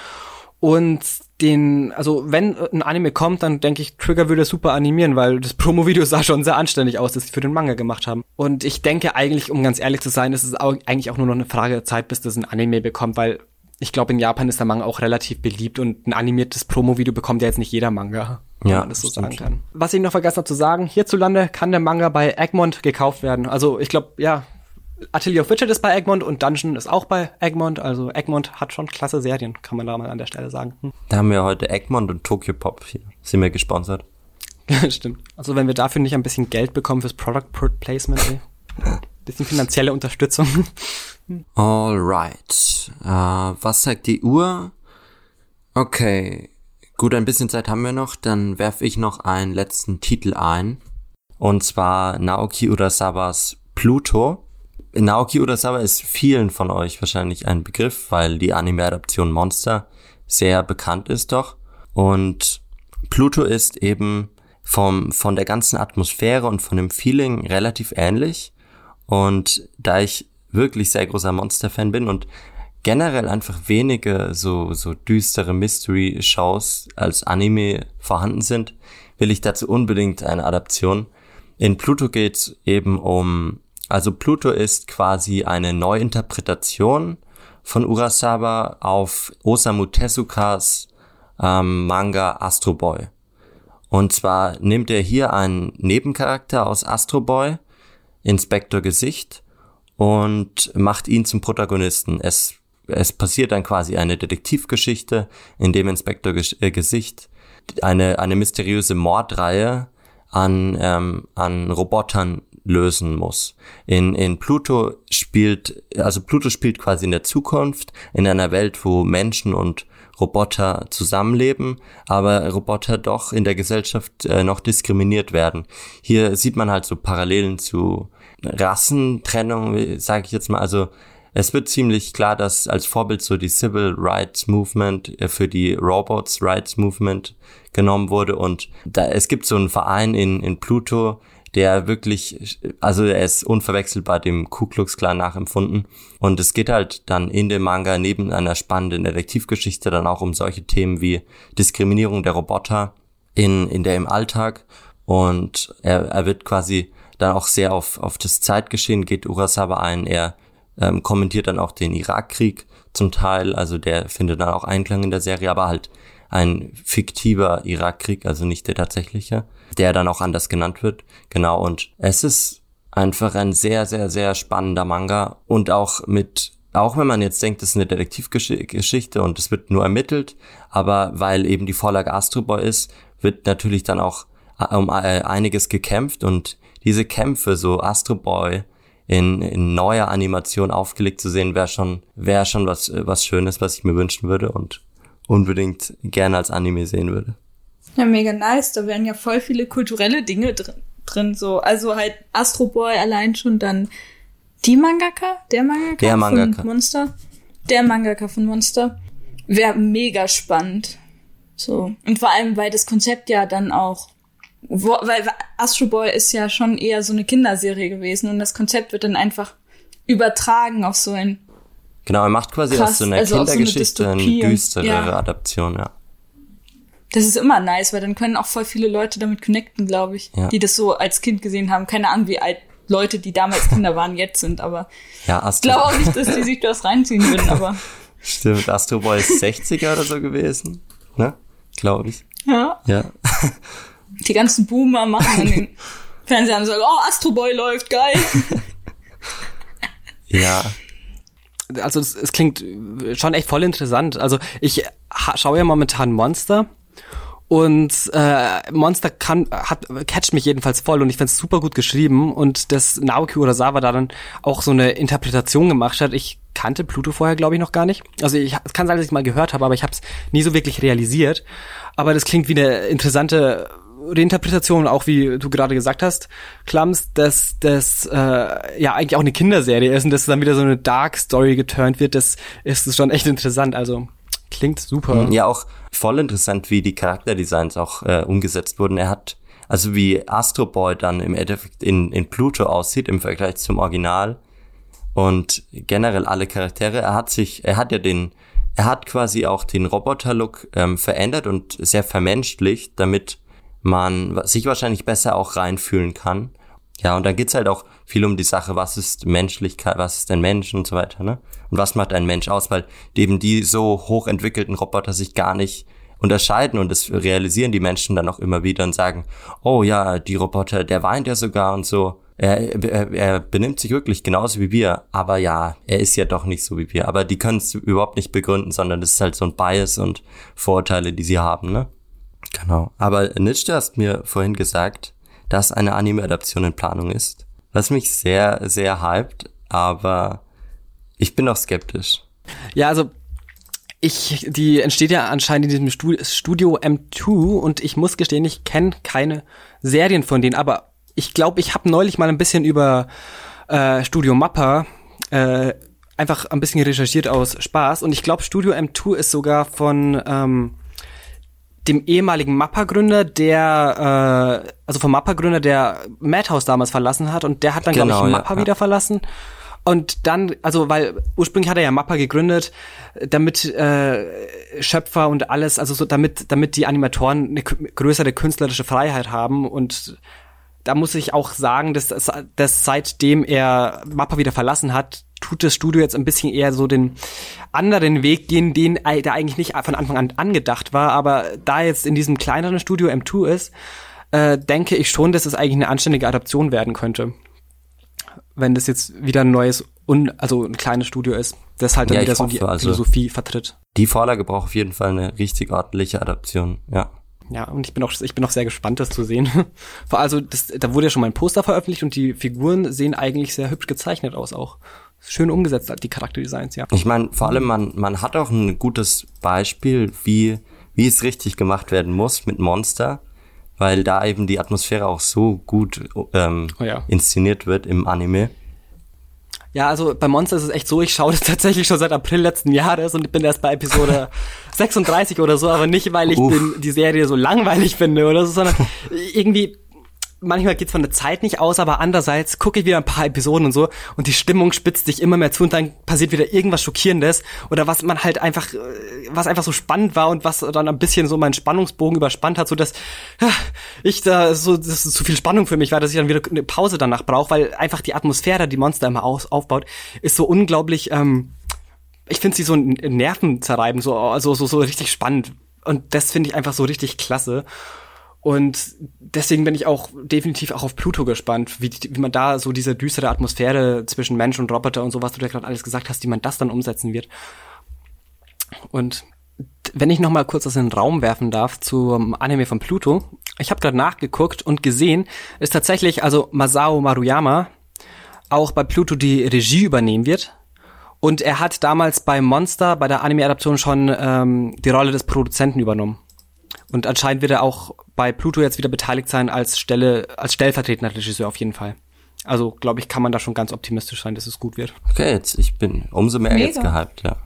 Und den, also wenn ein Anime kommt, dann denke ich, Trigger würde super animieren, weil das [laughs] Promo-Video sah schon sehr anständig aus, das sie für den Manga gemacht haben. Und ich denke eigentlich, um ganz ehrlich zu sein, ist es auch, eigentlich auch nur noch eine Frage der Zeit, bis das ein Anime bekommt, weil ich glaube, in Japan ist der Manga auch relativ beliebt und ein animiertes Promo-Video bekommt ja jetzt nicht jeder Manga, wenn ja, man das so stimmt. sagen kann. Was ich noch vergessen habe zu sagen, hierzulande kann der Manga bei Egmont gekauft werden. Also ich glaube, ja, Atelier of Witcher ist bei Egmont und Dungeon ist auch bei Egmont. Also Egmont hat schon klasse Serien, kann man da mal an der Stelle sagen. Hm. Da haben wir heute Egmont und Tokyo Pop hier. Sind wir gesponsert. [laughs] Stimmt. Also wenn wir dafür nicht ein bisschen Geld bekommen fürs Product Placement, ey. bisschen finanzielle Unterstützung. [laughs] Alright. Uh, was sagt die Uhr? Okay. Gut, ein bisschen Zeit haben wir noch. Dann werfe ich noch einen letzten Titel ein. Und zwar Naoki Urasawas Pluto. Naoki Urasawa ist vielen von euch wahrscheinlich ein Begriff, weil die Anime-Adaption Monster sehr bekannt ist doch. Und Pluto ist eben vom, von der ganzen Atmosphäre und von dem Feeling relativ ähnlich. Und da ich wirklich sehr großer Monster-Fan bin und generell einfach wenige so, so düstere Mystery-Shows als Anime vorhanden sind, will ich dazu unbedingt eine Adaption. In Pluto geht's eben um also Pluto ist quasi eine Neuinterpretation von Urasawa auf Osamu Tezukas ähm, Manga Astro Boy. Und zwar nimmt er hier einen Nebencharakter aus Astro Boy, Inspektor Gesicht, und macht ihn zum Protagonisten. Es, es passiert dann quasi eine Detektivgeschichte, in dem Inspektor äh, Gesicht eine, eine mysteriöse Mordreihe an, ähm, an Robotern lösen muss. In, in Pluto spielt, also Pluto spielt quasi in der Zukunft, in einer Welt, wo Menschen und Roboter zusammenleben, aber Roboter doch in der Gesellschaft äh, noch diskriminiert werden. Hier sieht man halt so Parallelen zu Rassentrennung, sage ich jetzt mal. Also es wird ziemlich klar, dass als Vorbild so die Civil Rights Movement äh, für die Robots Rights Movement genommen wurde und da es gibt so einen Verein in in Pluto, der wirklich, also er ist unverwechselbar dem Ku Klux Klan nachempfunden. Und es geht halt dann in dem Manga neben einer spannenden Detektivgeschichte dann auch um solche Themen wie Diskriminierung der Roboter in, in der im Alltag. Und er, er wird quasi dann auch sehr auf, auf das Zeitgeschehen geht Urasawa ein. Er ähm, kommentiert dann auch den Irakkrieg zum Teil, also der findet dann auch Einklang in der Serie, aber halt ein fiktiver Irakkrieg, also nicht der tatsächliche der dann auch anders genannt wird. Genau, und es ist einfach ein sehr, sehr, sehr spannender Manga und auch mit, auch wenn man jetzt denkt, es ist eine Detektivgeschichte und es wird nur ermittelt, aber weil eben die Vorlage Astro Boy ist, wird natürlich dann auch äh, um äh, einiges gekämpft und diese Kämpfe, so Astro Boy in, in neuer Animation aufgelegt zu sehen, wäre schon, wäre schon was, was Schönes, was ich mir wünschen würde und unbedingt gerne als Anime sehen würde. Ja, mega nice. Da wären ja voll viele kulturelle Dinge drin, drin so. Also halt Astro Boy allein schon dann die Mangaka, der Mangaka, der Mangaka. von Monster. Der Mangaka von Monster. Wäre mega spannend. So. Und vor allem, weil das Konzept ja dann auch, wo, weil Astro Boy ist ja schon eher so eine Kinderserie gewesen und das Konzept wird dann einfach übertragen auf so ein Genau, er macht quasi krass, aus so einer also Kindergeschichte so eine, eine düstere ja. Adaption, ja Das ist immer nice, weil dann können auch voll viele Leute damit connecten, glaube ich, Ja. die das so als Kind gesehen haben. Keine Ahnung, wie alt Leute, die damals Kinder waren, jetzt sind, aber Ja, ich glaube auch nicht, dass die sich das reinziehen würden, aber [laughs] stimmt, Astro Boy ist 60er oder so gewesen, ne? Glaube ich. ja. Ja. Die ganzen Boomer machen [laughs] an den Fernseher und sagen, oh, Astro Boy läuft, geil. Ja. Also es, es klingt schon echt voll interessant. Also ich ha- schaue ja momentan Monster und äh, Monster kann hat catcht mich jedenfalls voll und ich find's super gut geschrieben und dass Naoki Urasawa da dann auch so eine Interpretation gemacht hat. Ich kannte Pluto vorher glaube ich noch gar nicht. Also ich es kann sein, dass ich mal gehört habe, aber ich habe es nie so wirklich realisiert. Aber das klingt wie eine interessante Reinterpretation, auch wie du gerade gesagt hast, Klams, dass das äh, ja eigentlich auch eine Kinderserie ist und dass dann wieder so eine Dark Story geturnt wird, das ist schon echt interessant. Also klingt super. Ja, auch voll interessant, wie die Charakterdesigns auch äh, umgesetzt wurden. Er hat, also wie Astro Boy dann im Endeffekt in, in Pluto aussieht im Vergleich zum Original und generell alle Charaktere. Er hat sich, er hat ja den, er hat quasi auch den Roboter-Look ähm, verändert und sehr vermenschlicht, damit man sich wahrscheinlich besser auch reinfühlen kann. Ja, und dann geht's halt auch viel um die Sache, was ist Menschlichkeit, was ist ein Mensch und so weiter, ne? Und was macht ein Mensch aus, weil eben die so hochentwickelten Roboter sich gar nicht unterscheiden und das realisieren die Menschen dann auch immer wieder und sagen, oh ja, die Roboter, der weint ja sogar und so. Er, er, er benimmt sich wirklich genauso wie wir, aber ja, er ist ja doch nicht so wie wir. Aber die können es überhaupt nicht begründen, sondern das ist halt so ein Bias und Vorurteile, die sie haben, ne? Genau. Aber Nietzsche hast mir vorhin gesagt, dass eine Anime-Adaption in Planung ist. Was mich sehr, sehr hypt, aber ich bin auch skeptisch. Ja, also ich, die entsteht ja anscheinend in diesem Stu- Studio M2 und ich muss gestehen, ich kenne keine Serien von denen, aber ich glaube, ich habe neulich mal ein bisschen über äh, Studio Mappa äh, einfach ein bisschen recherchiert aus Spaß und ich glaube, Studio M2 ist sogar von ähm, dem ehemaligen Mappa-Gründer, der, äh, also vom Mappa-Gründer, der Madhouse damals verlassen hat und der hat dann, Genau, glaube ich, ja, Mappa ja. wieder verlassen. Und dann, also weil ursprünglich hat er ja Mappa gegründet, damit äh, Schöpfer und alles, also so damit, damit die Animatoren eine größere künstlerische Freiheit haben und da muss ich auch sagen, dass, dass seitdem er Mappa wieder verlassen hat, tut das Studio jetzt ein bisschen eher so den anderen Weg gehen, den der eigentlich nicht von Anfang an angedacht war. Aber da jetzt in diesem kleineren Studio M2 ist, äh, denke ich schon, dass es eigentlich eine anständige Adaption werden könnte. Wenn das jetzt wieder ein neues, un, also ein kleines Studio ist, das halt dann Ja, wieder so die also- Philosophie vertritt. Die Vorlage braucht auf jeden Fall eine richtig ordentliche Adaption, ja. Ja, und ich bin auch, ich bin auch sehr gespannt, das zu sehen. [laughs] Vor also, das, da wurde ja schon mal ein Poster veröffentlicht und die Figuren sehen eigentlich sehr hübsch gezeichnet aus auch. Schön umgesetzt, die Charakterdesigns, ja. Ich meine, vor allem, man, man hat auch ein gutes Beispiel, wie, wie es richtig gemacht werden muss mit Monster, weil da eben die Atmosphäre auch so gut ähm, Oh ja. inszeniert wird im Anime. Ja, also bei Monster ist es echt so, ich schaue das [laughs] tatsächlich schon seit April letzten Jahres und ich bin erst bei Episode [laughs] 36 oder so, aber nicht, weil ich den, die Serie so langweilig finde oder so, sondern [laughs] irgendwie, manchmal geht's von der Zeit nicht aus, aber andererseits gucke ich wieder ein paar Episoden und so und die Stimmung spitzt sich immer mehr zu und dann passiert wieder irgendwas Schockierendes oder was man halt einfach, äh, was einfach so spannend war und was dann ein bisschen so meinen Spannungsbogen überspannt hat, so dass ich da so, das ist zu viel Spannung für mich war, dass ich dann wieder eine Pause danach brauche, weil einfach die Atmosphäre, die Monster immer aus, aufbaut, ist so unglaublich, ähm, ich finde sie so ein Nervenzerreiben, so, also so, so richtig spannend. Und das finde ich einfach so richtig klasse. Und deswegen bin ich auch definitiv auch auf Pluto gespannt, wie, wie man da so diese düstere Atmosphäre zwischen Mensch und Roboter und so, was du da gerade alles gesagt hast, wie man das dann umsetzen wird. Und wenn ich noch mal kurz das in den Raum werfen darf zum Anime von Pluto, ich habe gerade nachgeguckt und gesehen, ist tatsächlich also Masao Maruyama auch bei Pluto die Regie übernehmen wird. Und er hat damals bei Monster, bei der Anime-Adaption schon ähm, die Rolle des Produzenten übernommen. Und anscheinend wird er auch bei Pluto jetzt wieder beteiligt sein als Stelle, als stellvertretender Regisseur auf jeden Fall. Also, glaube ich, kann man da schon ganz optimistisch sein, dass es gut wird. Okay, jetzt, ich bin umso mehr Mega. jetzt gehypt, ja.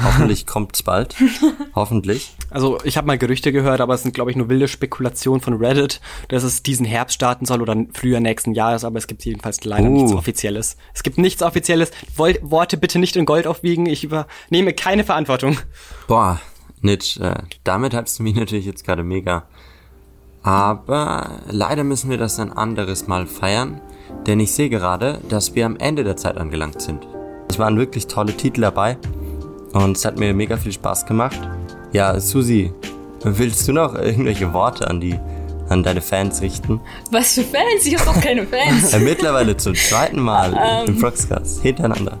Hoffentlich kommt's bald. [laughs] Hoffentlich. Also, ich habe mal Gerüchte gehört, aber es sind, glaube ich, nur wilde Spekulationen von Reddit, dass es diesen Herbst starten soll oder früher nächsten Jahres, aber es gibt jedenfalls leider Uh. nichts Offizielles. Es gibt nichts Offizielles. Worte bitte nicht in Gold aufwiegen. Ich übernehme keine Verantwortung. Boah, Nitsch, äh, damit hast du mich [laughs] natürlich jetzt gerade mega. Aber leider müssen wir das ein anderes Mal feiern, denn ich sehe gerade, dass wir am Ende der Zeit angelangt sind. Es waren wirklich tolle Titel dabei und es hat mir mega viel Spaß gemacht. Ja, Susi, willst du noch irgendwelche Worte an die an deine Fans richten? Was für Fans? Ich habe doch keine Fans. [laughs] Mittlerweile zum zweiten Mal Ähm. im Proxcast hintereinander.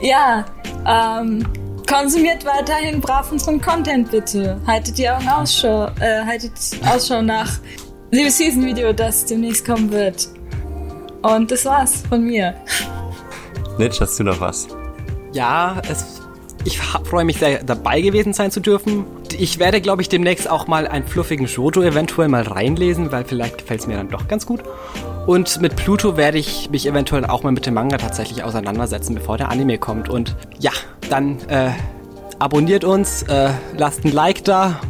ja, ähm, konsumiert weiterhin brav unseren Content bitte. Haltet die Augen Ausschau, äh, haltet Ausschau nach dem Season-Video, das demnächst kommen wird. Und das war's von mir. Nitsch, hast du noch was? Ja, es, ich freue mich sehr, dabei gewesen sein zu dürfen. Ich werde, glaube ich, demnächst auch mal einen fluffigen Jojo eventuell mal reinlesen, weil vielleicht gefällt es mir dann doch ganz gut. Und mit Pluto werde ich mich eventuell auch mal mit dem Manga tatsächlich auseinandersetzen, bevor der Anime kommt. Und ja, dann äh, abonniert uns, äh, lasst ein Like da.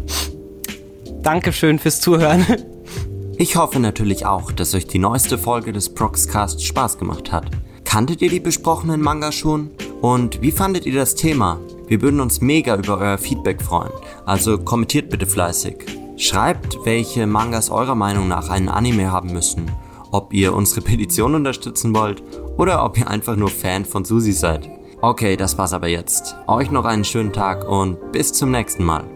Dankeschön fürs Zuhören. [laughs] Ich hoffe natürlich auch, dass euch die neueste Folge des Proxcast Spaß gemacht hat. Kanntet ihr die besprochenen Manga schon? Und wie fandet ihr das Thema? Wir würden uns mega über euer Feedback freuen, also kommentiert bitte fleißig. Schreibt, welche Mangas eurer Meinung nach einen Anime haben müssen, ob ihr unsere Petition unterstützen wollt oder ob ihr einfach nur Fan von Susi seid. Okay, das war's aber jetzt. Euch noch einen schönen Tag und bis zum nächsten Mal.